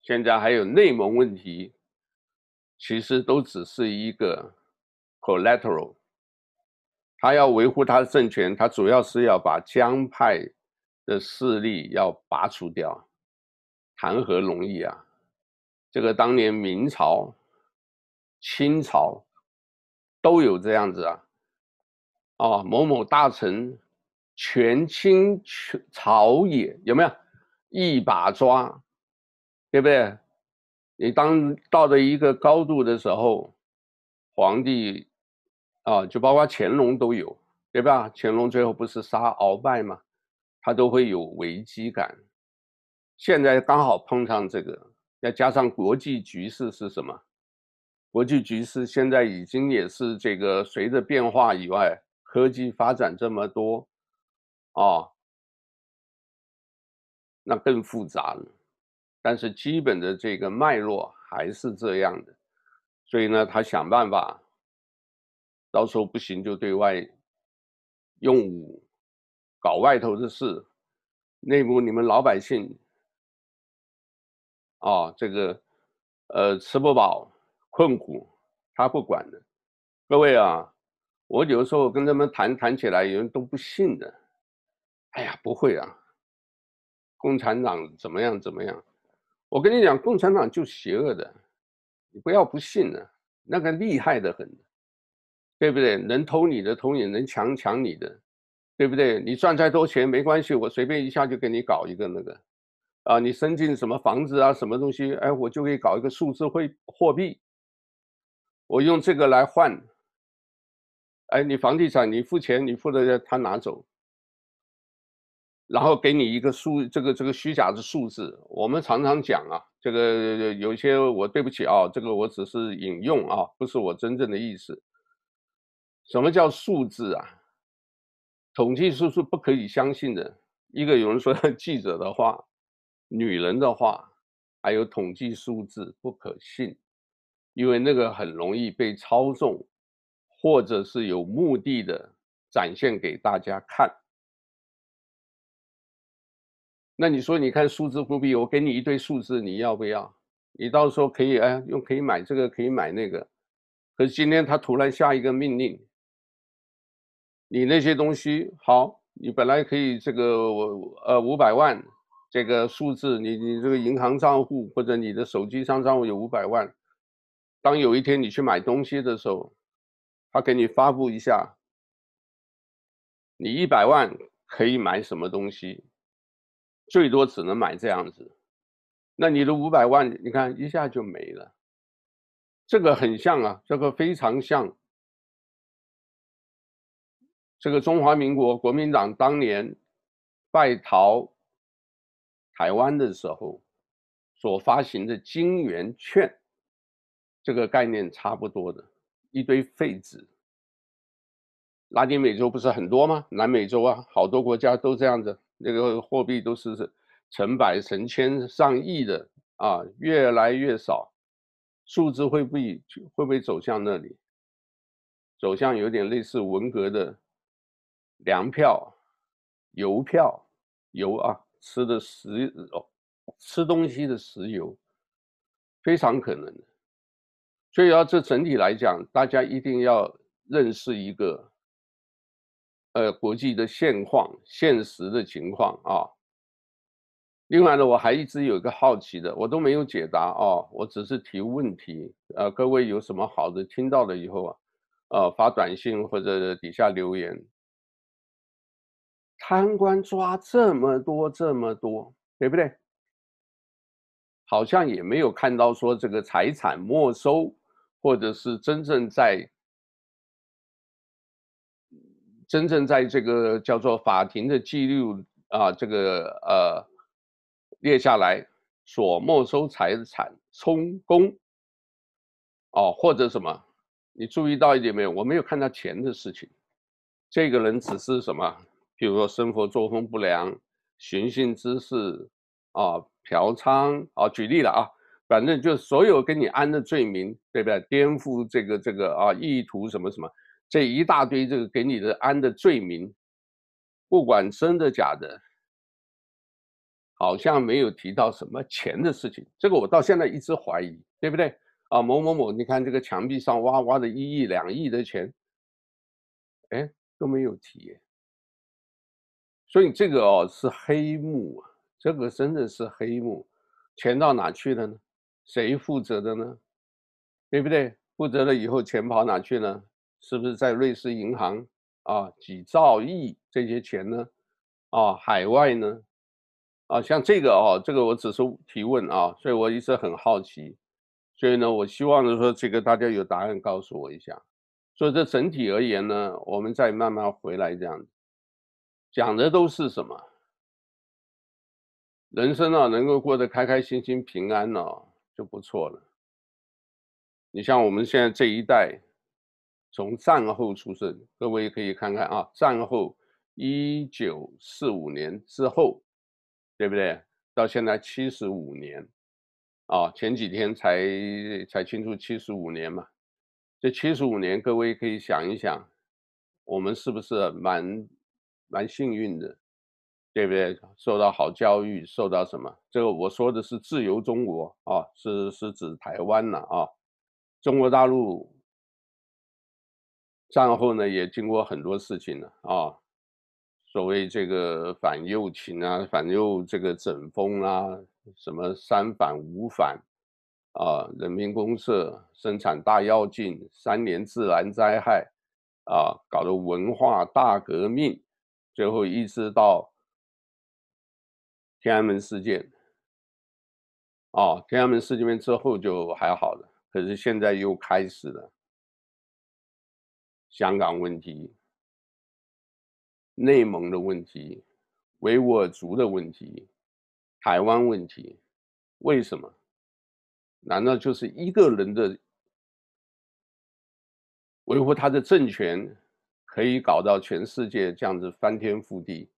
现在还有内蒙问题，其实都只是一个 collateral。他要维护他的政权，他主要是要把江派的势力要拔除掉。谈何容易啊！这个当年明朝、清朝都有这样子啊，啊，某某大臣权倾朝野，有没有一把抓？对不对？你当到了一个高度的时候，皇帝啊，就包括乾隆都有，对吧？乾隆最后不是杀鳌拜吗？他都会有危机感。现在刚好碰上这个，再加上国际局势是什么？国际局势现在已经也是这个随着变化以外，科技发展这么多，啊，那更复杂了。但是基本的这个脉络还是这样的，所以呢，他想办法，到时候不行就对外用武，搞外头的事，内部你们老百姓。啊、哦，这个呃，吃不饱、困苦，他不管的。各位啊，我有时候跟他们谈谈起来，有人都不信的。哎呀，不会啊，共产党怎么样怎么样？我跟你讲，共产党就邪恶的，你不要不信了，那个厉害的很，对不对？能偷你的偷你，能抢抢你的，对不对？你赚再多钱没关系，我随便一下就给你搞一个那个，啊，你伸进什么房子啊，什么东西，哎，我就可以搞一个数字汇货币，我用这个来换。哎，你房地产，你付钱，你付的他拿走，然后给你一个数，这个这个虚假的数字。我们常常讲啊，这个有些我对不起啊，这个我只是引用啊，不是我真正的意思。什么叫数字啊？统计数是不可以相信的。一个有人说记者的话，女人的话，还有统计数字不可信，因为那个很容易被操纵。或者是有目的的展现给大家看，那你说，你看数字货币，我给你一堆数字，你要不要？你到时候可以哎，用可以买这个，可以买那个。可是今天他突然下一个命令，你那些东西好，你本来可以这个我呃五百万这个数字，你你这个银行账户或者你的手机上账户有五百万，当有一天你去买东西的时候。他给你发布一下，你一百万可以买什么东西，最多只能买这样子，那你的五百万，你看一下就没了。这个很像啊，这个非常像这个中华民国国民党当年败逃台湾的时候所发行的金圆券，这个概念差不多的。一堆废纸，拉丁美洲不是很多吗？南美洲啊，好多国家都这样子，那个货币都是成百、成千、上亿的啊，越来越少，数字会不会不会走向那里？走向有点类似文革的粮票、油票、油啊，吃的石哦，吃东西的石油，非常可能的。所以要这整体来讲，大家一定要认识一个，呃，国际的现况、现实的情况啊。另外呢，我还一直有一个好奇的，我都没有解答啊，我只是提问题。呃，各位有什么好的听到了以后啊，呃，发短信或者底下留言。贪官抓这么多这么多，对不对？好像也没有看到说这个财产没收。或者是真正在真正在这个叫做法庭的记录啊，这个呃列下来所没收财产充公哦，或者什么？你注意到一点没有？我没有看到钱的事情。这个人只是什么？比如说生活作风不良、寻衅滋事啊、嫖娼啊，举例了啊。反正就所有跟你安的罪名，对不对？颠覆这个这个啊，意图什么什么，这一大堆这个给你的安的罪名，不管真的假的，好像没有提到什么钱的事情。这个我到现在一直怀疑，对不对？啊，某某某，你看这个墙壁上挖挖的一亿两亿的钱，哎，都没有提。所以这个哦是黑幕啊，这个真的是黑幕，钱到哪去了呢？谁负责的呢？对不对？负责了以后，钱跑哪去了？是不是在瑞士银行啊？几兆亿这些钱呢？啊，海外呢？啊，像这个哦，这个我只是提问啊，所以我一直很好奇，所以呢，我希望呢说这个大家有答案告诉我一下。所以这整体而言呢，我们再慢慢回来这样子，讲的都是什么？人生啊，能够过得开开心心、平安呢、啊？就不错了。你像我们现在这一代，从战后出生，各位可以看看啊，战后一九四五年之后，对不对？到现在七十五年，啊，前几天才才庆祝七十五年嘛。这七十五年，各位可以想一想，我们是不是蛮蛮幸运的？对不对？受到好教育，受到什么？这个我说的是自由中国啊，是是指台湾了啊。中国大陆战后呢，也经过很多事情了啊。所谓这个反右倾啊，反右这个整风啊，什么三反五反啊，人民公社生产大跃进，三年自然灾害啊，搞得文化大革命，最后一直到天安门事件啊，天安门事件之后就还好了，可是现在又开始了香港问题。内蒙的问题，维吾尔族的问题，台湾问题，为什么？难道就是一个人的维护他的政权，可以搞到全世界这样子翻天覆地？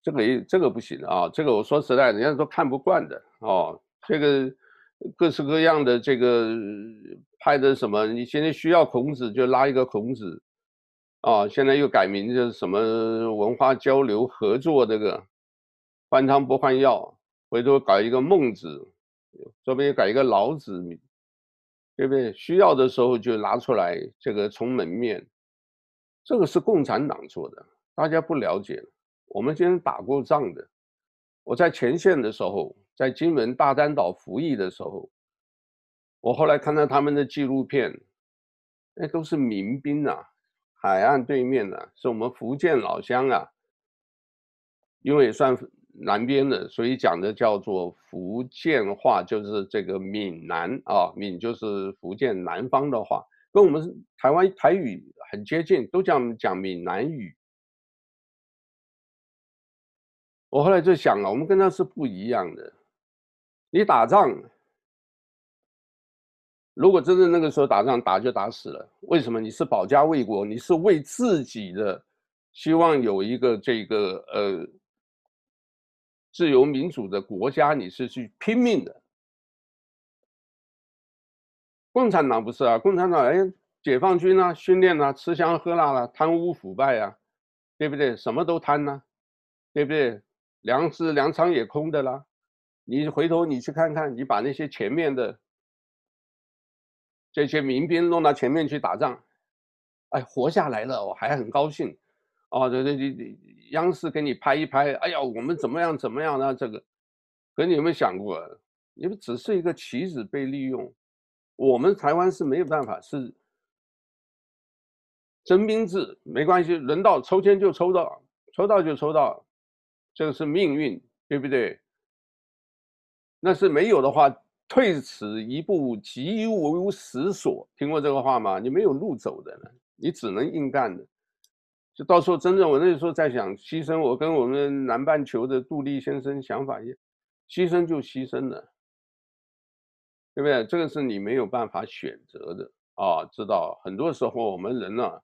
这个也这个不行啊！这个我说实在，人家都看不惯的哦。这个各式各样的这个拍的什么？你现在需要孔子，就拉一个孔子。啊，现在又改名，就是什么文化交流合作这个，换汤不换药，回头搞一个孟子，这边又改一个老子，对不对？需要的时候就拿出来这个充门面，这个是共产党做的，大家不了解。我们今天打过仗的，我在前线的时候，在金门大丹岛服役的时候，我后来看到他们的纪录片，那都是民兵啊。海岸对面的是我们福建老乡啊，因为算南边的，所以讲的叫做福建话，就是这个闽南啊，闽就是福建南方的话，跟我们台湾台语很接近，都讲讲闽南语。我后来就想了，我们跟他是不一样的，你打仗。如果真的那个时候打仗打就打死了，为什么？你是保家卫国，你是为自己的希望有一个这个呃自由民主的国家，你是去拼命的。共产党不是啊，共产党哎，解放军啊，训练啊，吃香喝辣了，贪污腐败啊，对不对？什么都贪呐、对不对？粮食粮仓也空的啦，你回头你去看看，你把那些前面的。这些民兵弄到前面去打仗，哎，活下来了，我还很高兴。哦，对对对，央视给你拍一拍，哎呀，我们怎么样怎么样呢？这个，可你有没有想过，你们只是一个棋子被利用，我们台湾是没有办法，是征兵制，没关系，轮到抽签就抽到，抽到就抽到，这个是命运，对不对？那是没有的话。退此一步，即无实所。听过这个话吗？你没有路走的了，你只能硬干的。就到时候真正，我那时候在想牺牲，我跟我们南半球的杜立先生想法一样，牺牲就牺牲了，对不对？这个是你没有办法选择的啊。知道很多时候我们人呢、啊，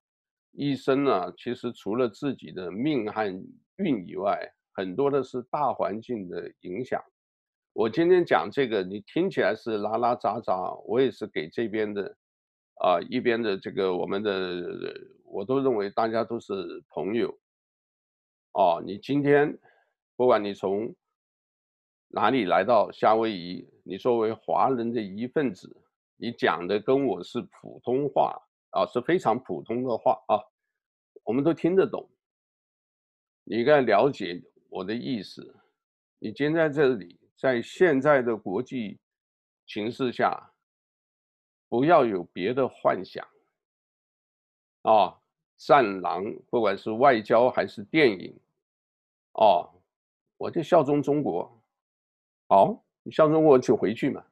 一生呢、啊，其实除了自己的命和运以外，很多的是大环境的影响。我今天讲这个，你听起来是拉拉杂杂，我也是给这边的，啊、一边的这个我们的，我都认为大家都是朋友，哦，你今天不管你从哪里来到夏威夷，你作为华人的一份子，你讲的跟我是普通话啊，是非常普通的话啊，我们都听得懂，你应该了解我的意思，你今天在这里。在现在的国际形势下，不要有别的幻想啊！战狼，不管是外交还是电影，哦，我就效忠中国。好，你效忠我就回去嘛，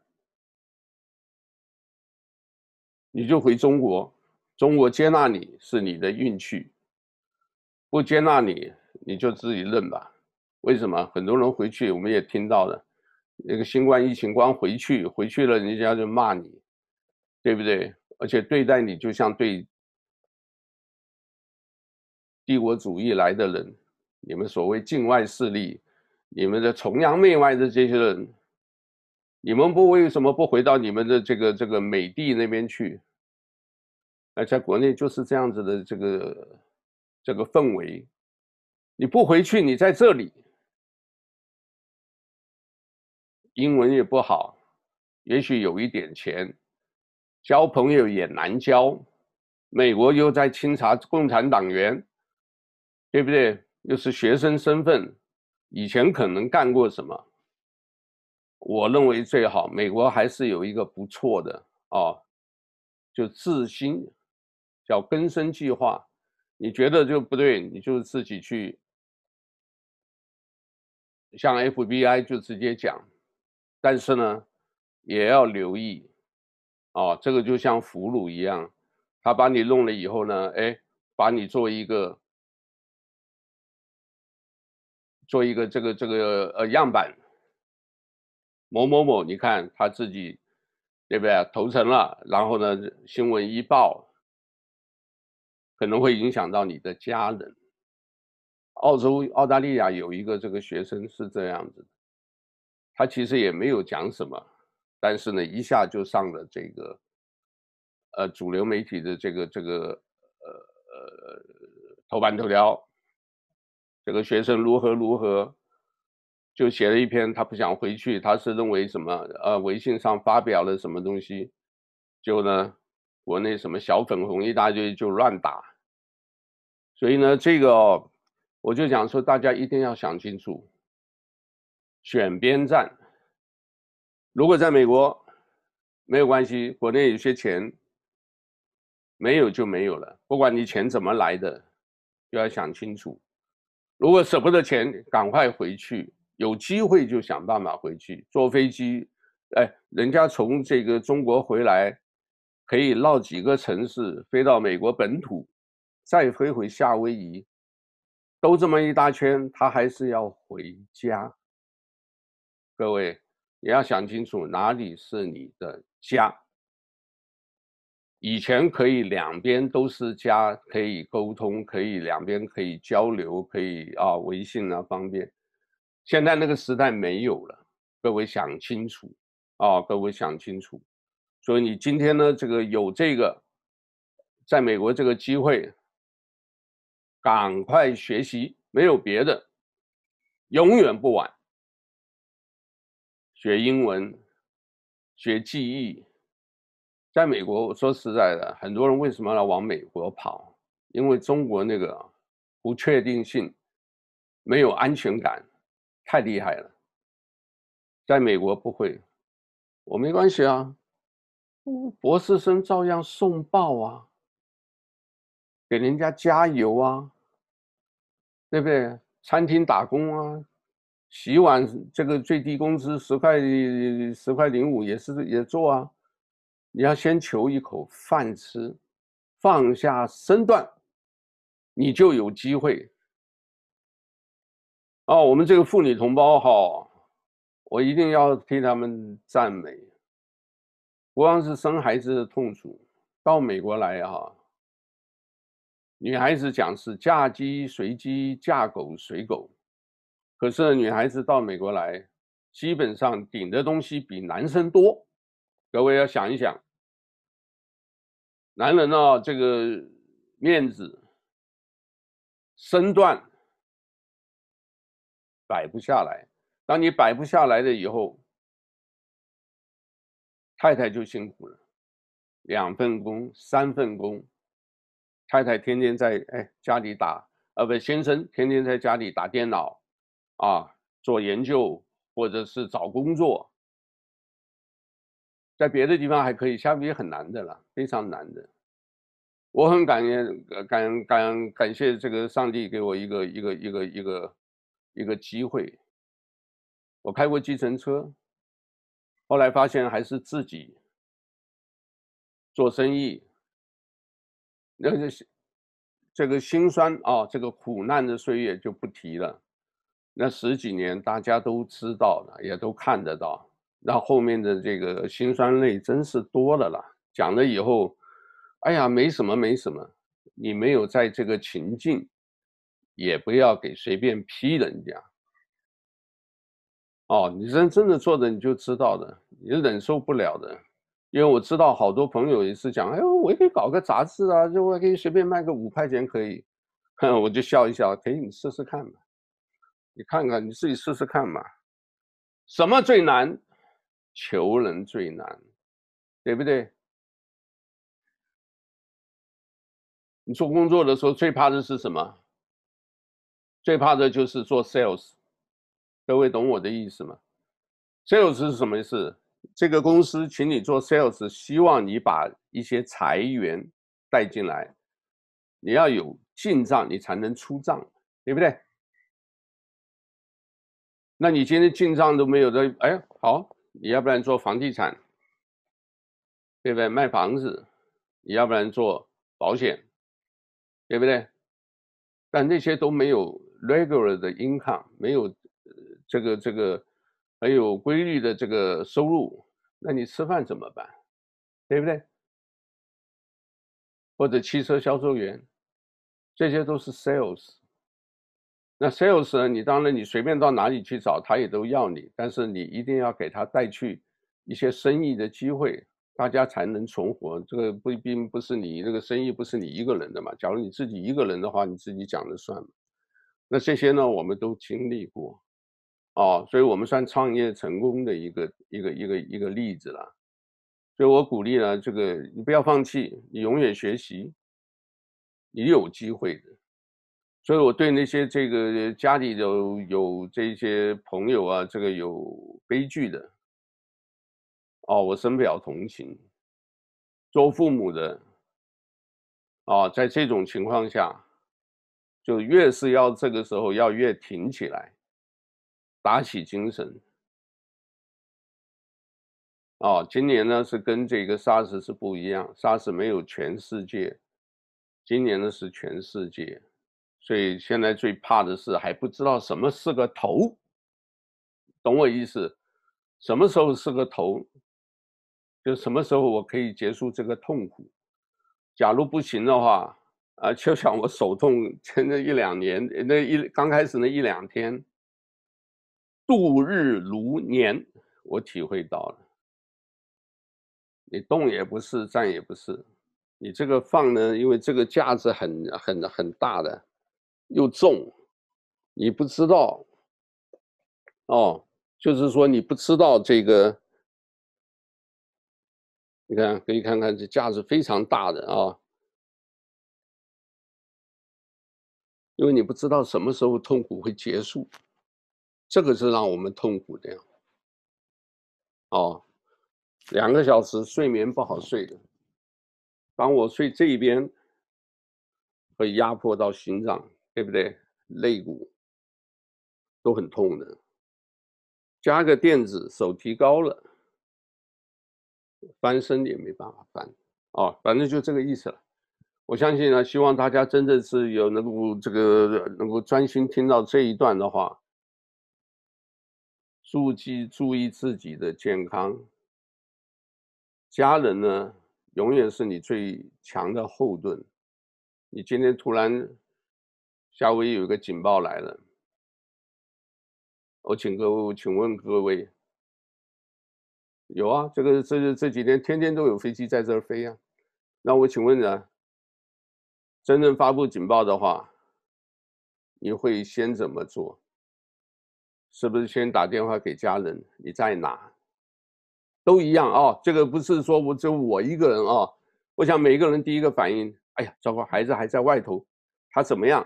你就回中国，中国接纳你是你的运气，不接纳你你就自己认吧。为什么很多人回去，我们也听到了。那个新冠疫情刚回去，回去了，人家就骂你，对不对？而且对待你就像对帝国主义来的人，你们所谓境外势力，你们的崇洋媚外的这些人，你们不为什么不回到你们的这个这个美帝那边去？而在国内就是这样子的这个这个氛围，你不回去，你在这里，英文也不好，也许有一点钱，交朋友也难交。美国又在清查共产党员，对不对？又是学生身份，以前可能干过什么？我认为最好，美国还是有一个不错的哦，就自新，叫更生计划。你觉得就不对，你就自己去，向 FBI 就直接讲。但是呢，也要留意，哦，这个就像俘虏一样，他把你弄了以后呢，哎，把你做一个，做一个这个这个呃样板。某某某，你看他自己，对不对？投诚了，然后呢，新闻一报，可能会影响到你的家人。澳洲、澳大利亚有一个这个学生是这样子的，他其实也没有讲什么，但是呢，一下就上了这个，呃，主流媒体的这个这个呃呃头版头条，这个学生如何如何。就写了一篇，他不想回去，他是认为什么？呃，微信上发表了什么东西，就呢，国内什么小粉红一大堆就乱打，所以呢，这个哦，我就讲说，大家一定要想清楚，选边站。如果在美国，没有关系，国内有些钱，没有就没有了，不管你钱怎么来的，就要想清楚。如果舍不得钱，赶快回去。有机会就想办法回去，坐飞机，哎，人家从这个中国回来，可以绕几个城市飞到美国本土，再飞回夏威夷，都这么一大圈，他还是要回家。各位，你要想清楚哪里是你的家。以前可以两边都是家，可以沟通，可以两边可以交流，可以啊，微信啊方便。现在那个时代没有了，各位想清楚啊！各位想清楚，所以你今天呢，这个有这个，在美国这个机会，赶快学习，没有别的，永远不晚。学英文，学记忆，在美国，我说实在的，很多人为什么要往美国跑？因为中国那个不确定性，没有安全感。太厉害了，在美国不会，我没关系啊，博士生照样送报啊，给人家加油啊，对不对？餐厅打工啊，洗碗这个最低工资十块十块零五也是也做啊，你要先求一口饭吃，放下身段，你就有机会。哦，我们这个妇女同胞哈，我一定要替他们赞美。不光是生孩子的痛楚，到美国来哈，女孩子讲是嫁鸡随鸡，嫁狗随狗，可是女孩子到美国来，基本上顶的东西比男生多。各位要想一想，男人呢，这个面子、身段。摆不下来，当你摆不下来了以后，太太就辛苦了，两份工、三份工，太太天天在哎家里打，呃不，先生天天在家里打电脑，啊，做研究或者是找工作，在别的地方还可以，下面也很难的了，非常难的。我很感恩感感感谢这个上帝给我一个一个一个一个。一个机会，我开过计程车，后来发现还是自己做生意，那是这个辛酸啊，这个苦难的岁月就不提了。那十几年大家都知道了，也都看得到。那后面的这个辛酸泪真是多了啦。讲了以后，哎呀，没什么，没什么。你没有在这个情境。也不要给随便批人家，哦，你真真的做的你就知道的，你忍受不了的，因为我知道好多朋友也是讲，哎呦，我也可以搞个杂志啊，就我可以随便卖个五块钱可以，哼，[LAUGHS] 我就笑一笑，可以，你试试看嘛，你看看你自己试试看嘛。什么最难？求人最难，对不对？你做工作的时候最怕的是什么？最怕的就是做 sales。各位懂我的意思吗？sales 是什么意思？这个公司请你做 sales，希望你把一些财源带进来，你要有进账，你才能出账，对不对？那你今天进账都没有的，哎，好，你要不然做房地产，对不对？卖房子，你要不然做保险，对不对？但那些都没有 regular 的 income，没有这个这个很有规律的这个收入，那你吃饭怎么办？对不对？或者汽车销售员，这些都是 sales。那 sales 呢？你当然你随便到哪里去找，他也都要你，但是你一定要给他带去一些生意的机会，大家才能存活。这个不并不是你这个生意不是你一个人的嘛。假如你自己一个人的话，你自己讲了算嘛。那这些呢，我们都经历过，哦，所以我们算创业成功的一个一个一个一个例子了。所以我鼓励呢，这个你不要放弃，你永远学习，你有机会的。所以，我对那些这个家里有有这些朋友啊，这个有悲剧的，哦，我深表同情。做父母的，哦，在这种情况下，就越是要这个时候要越挺起来，打起精神。哦，今年呢是跟这个 SARS 是不一样，SARS 没有全世界，今年呢是全世界。所以现在最怕的是还不知道什么是个头，懂我意思？什么时候是个头？就什么时候我可以结束这个痛苦？假如不行的话，啊，就像我手痛前那一两年，那一刚开始那一两天，度日如年，我体会到了。你动也不是，站也不是，你这个放呢，因为这个架子很很很大的。又重，你不知道，哦，就是说你不知道这个，你看可以看看这架子非常大的啊，因为你不知道什么时候痛苦会结束，这个是让我们痛苦的呀，哦，两个小时睡眠不好睡的，当我睡这一边，会压迫到心脏。对不对？肋骨都很痛的，加个垫子，手提高了，翻身也没办法翻。哦，反正就这个意思了。我相信呢，希望大家真的是有能够这个能够专心听到这一段的话，注意注意自己的健康。家人呢，永远是你最强的后盾。你今天突然。夏威夷有一个警报来了，我请各位，请问各位，有啊？这个这这几天天天都有飞机在这儿飞啊。那我请问呢，真正发布警报的话，你会先怎么做？是不是先打电话给家人？你在哪？都一样哦。这个不是说我只有我一个人哦。我想每个人第一个反应，哎呀，糟糕，孩子还在外头，他怎么样？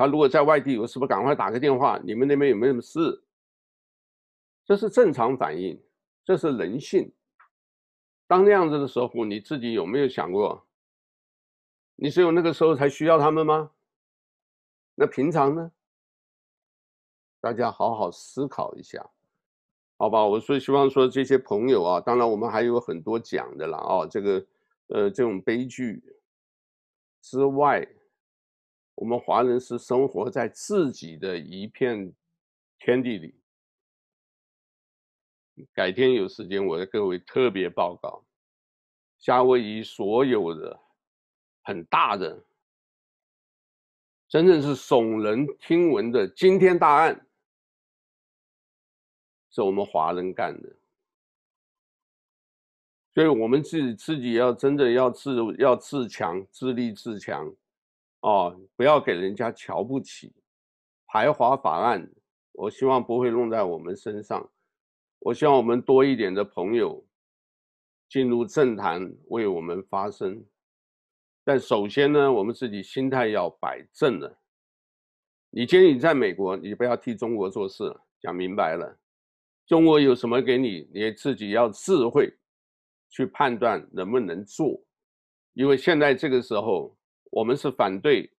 他如果在外地，我是不是赶快打个电话？你们那边有没有什么事？这是正常反应，这是人性。当那样子的时候，你自己有没有想过，你只有那个时候才需要他们吗？那平常呢？大家好好思考一下，好吧？我所以希望说这些朋友啊，当然我们还有很多讲的了啊，这个呃这种悲剧之外。我们华人是生活在自己的一片天地里。改天有时间，我给各位特别报告夏威夷所有的很大的、真正是耸人听闻的惊天大案，是我们华人干的。所以，我们自己自己要真的要自要自强，自立自强。哦，不要给人家瞧不起。排华法案，我希望不会弄在我们身上。我希望我们多一点的朋友进入政坛为我们发声。但首先呢，我们自己心态要摆正了。你今天你在美国，你不要替中国做事，讲明白了。中国有什么给你，你自己要智慧去判断能不能做。因为现在这个时候，我们是反对。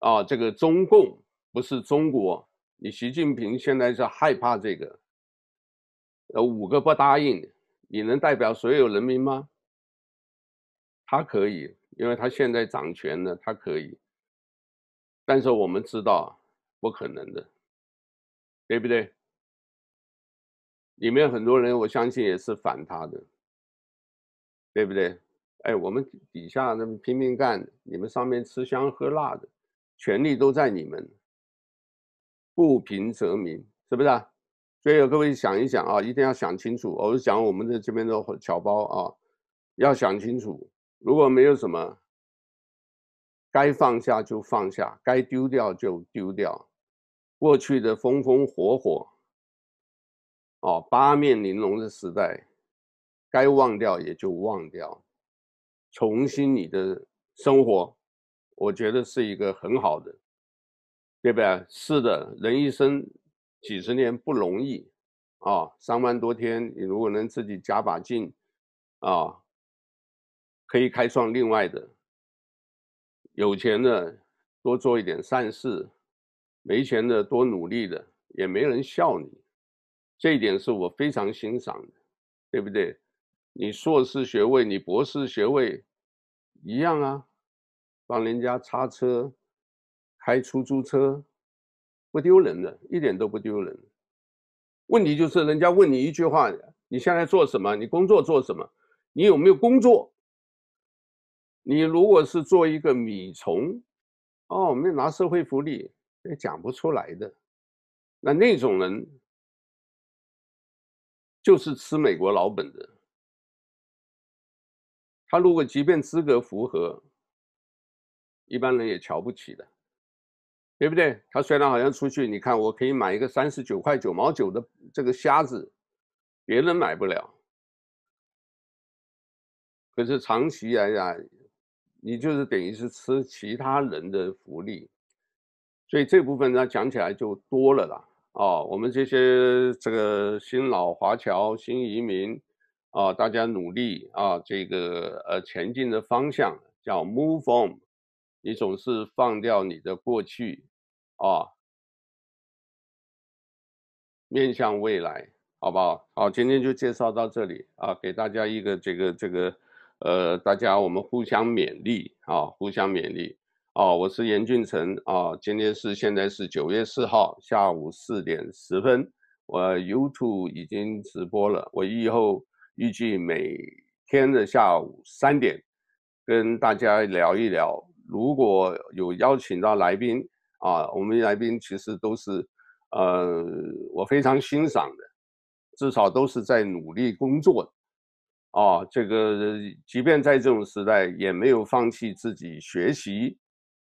啊，这个中共不是中国，你习近平现在是害怕这个，呃，五个不答应，你能代表所有人民吗？他可以，因为他现在掌权了，他可以。但是我们知道不可能的，对不对？里面很多人，我相信也是反他的，对不对？哎，我们底下那么拼命干，你们上面吃香喝辣的。权力都在你们，不平则鸣，是不是啊？所以各位想一想啊，一定要想清楚。我是讲我们的这边的侨胞啊，要想清楚。如果没有什么，该放下就放下，该丢掉就丢掉。过去的风风火火，哦，八面玲珑的时代，该忘掉也就忘掉，重新你的生活。我觉得是一个很好的，对不对？是的，人一生几十年不容易啊，三万多天，你如果能自己加把劲啊，可以开创另外的。有钱的多做一点善事，没钱的多努力的，也没人笑你。这一点是我非常欣赏的，对不对？你硕士学位，你博士学位一样啊。帮人家擦车、开出租车，不丢人的，一点都不丢人。问题就是，人家问你一句话：你现在做什么？你工作做什么？你有没有工作？你如果是做一个米虫，哦，没有拿社会福利，也讲不出来的。那那种人，就是吃美国老本的。他如果即便资格符合，一般人也瞧不起的，对不对？他虽然好像出去，你看我可以买一个三十九块九毛九的这个虾子，别人买不了。可是长期来讲，你就是等于是吃其他人的福利，所以这部分呢讲起来就多了啦。哦，我们这些这个新老华侨、新移民啊，大家努力啊，这个呃前进的方向叫 move on。你总是放掉你的过去，啊，面向未来，好不好？好，今天就介绍到这里啊，给大家一个这个这个，呃，大家我们互相勉励啊，互相勉励。哦，我是严俊成啊，今天是现在是九月四号下午四点十分，我 YouTube 已经直播了，我以后预计每天的下午三点跟大家聊一聊。如果有邀请到来宾啊，我们来宾其实都是，呃，我非常欣赏的，至少都是在努力工作，啊，这个即便在这种时代也没有放弃自己学习，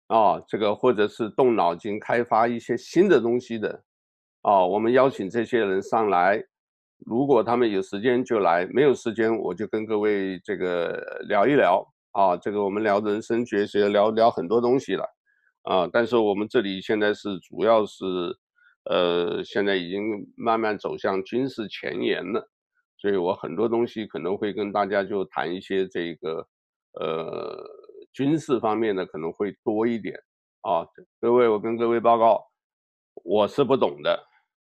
啊，这个或者是动脑筋开发一些新的东西的，啊，我们邀请这些人上来，如果他们有时间就来，没有时间我就跟各位这个聊一聊。啊，这个我们聊人生哲学，聊聊很多东西了，啊，但是我们这里现在是主要是，呃，现在已经慢慢走向军事前沿了，所以我很多东西可能会跟大家就谈一些这个，呃，军事方面的可能会多一点，啊，各位，我跟各位报告，我是不懂的，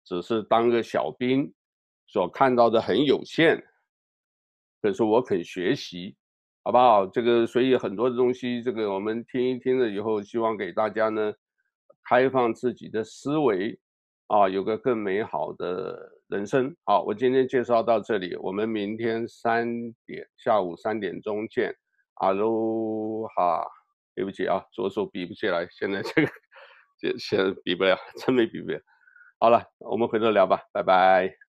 只是当个小兵，所看到的很有限，可是我肯学习。好不好？这个所以很多的东西，这个我们听一听了以后，希望给大家呢，开放自己的思维，啊，有个更美好的人生。好，我今天介绍到这里，我们明天三点，下午三点钟见。阿喽哈，对不起啊，左手比不起来，现在这个这现在比不了，真没比不了。好了，我们回头聊吧，拜拜。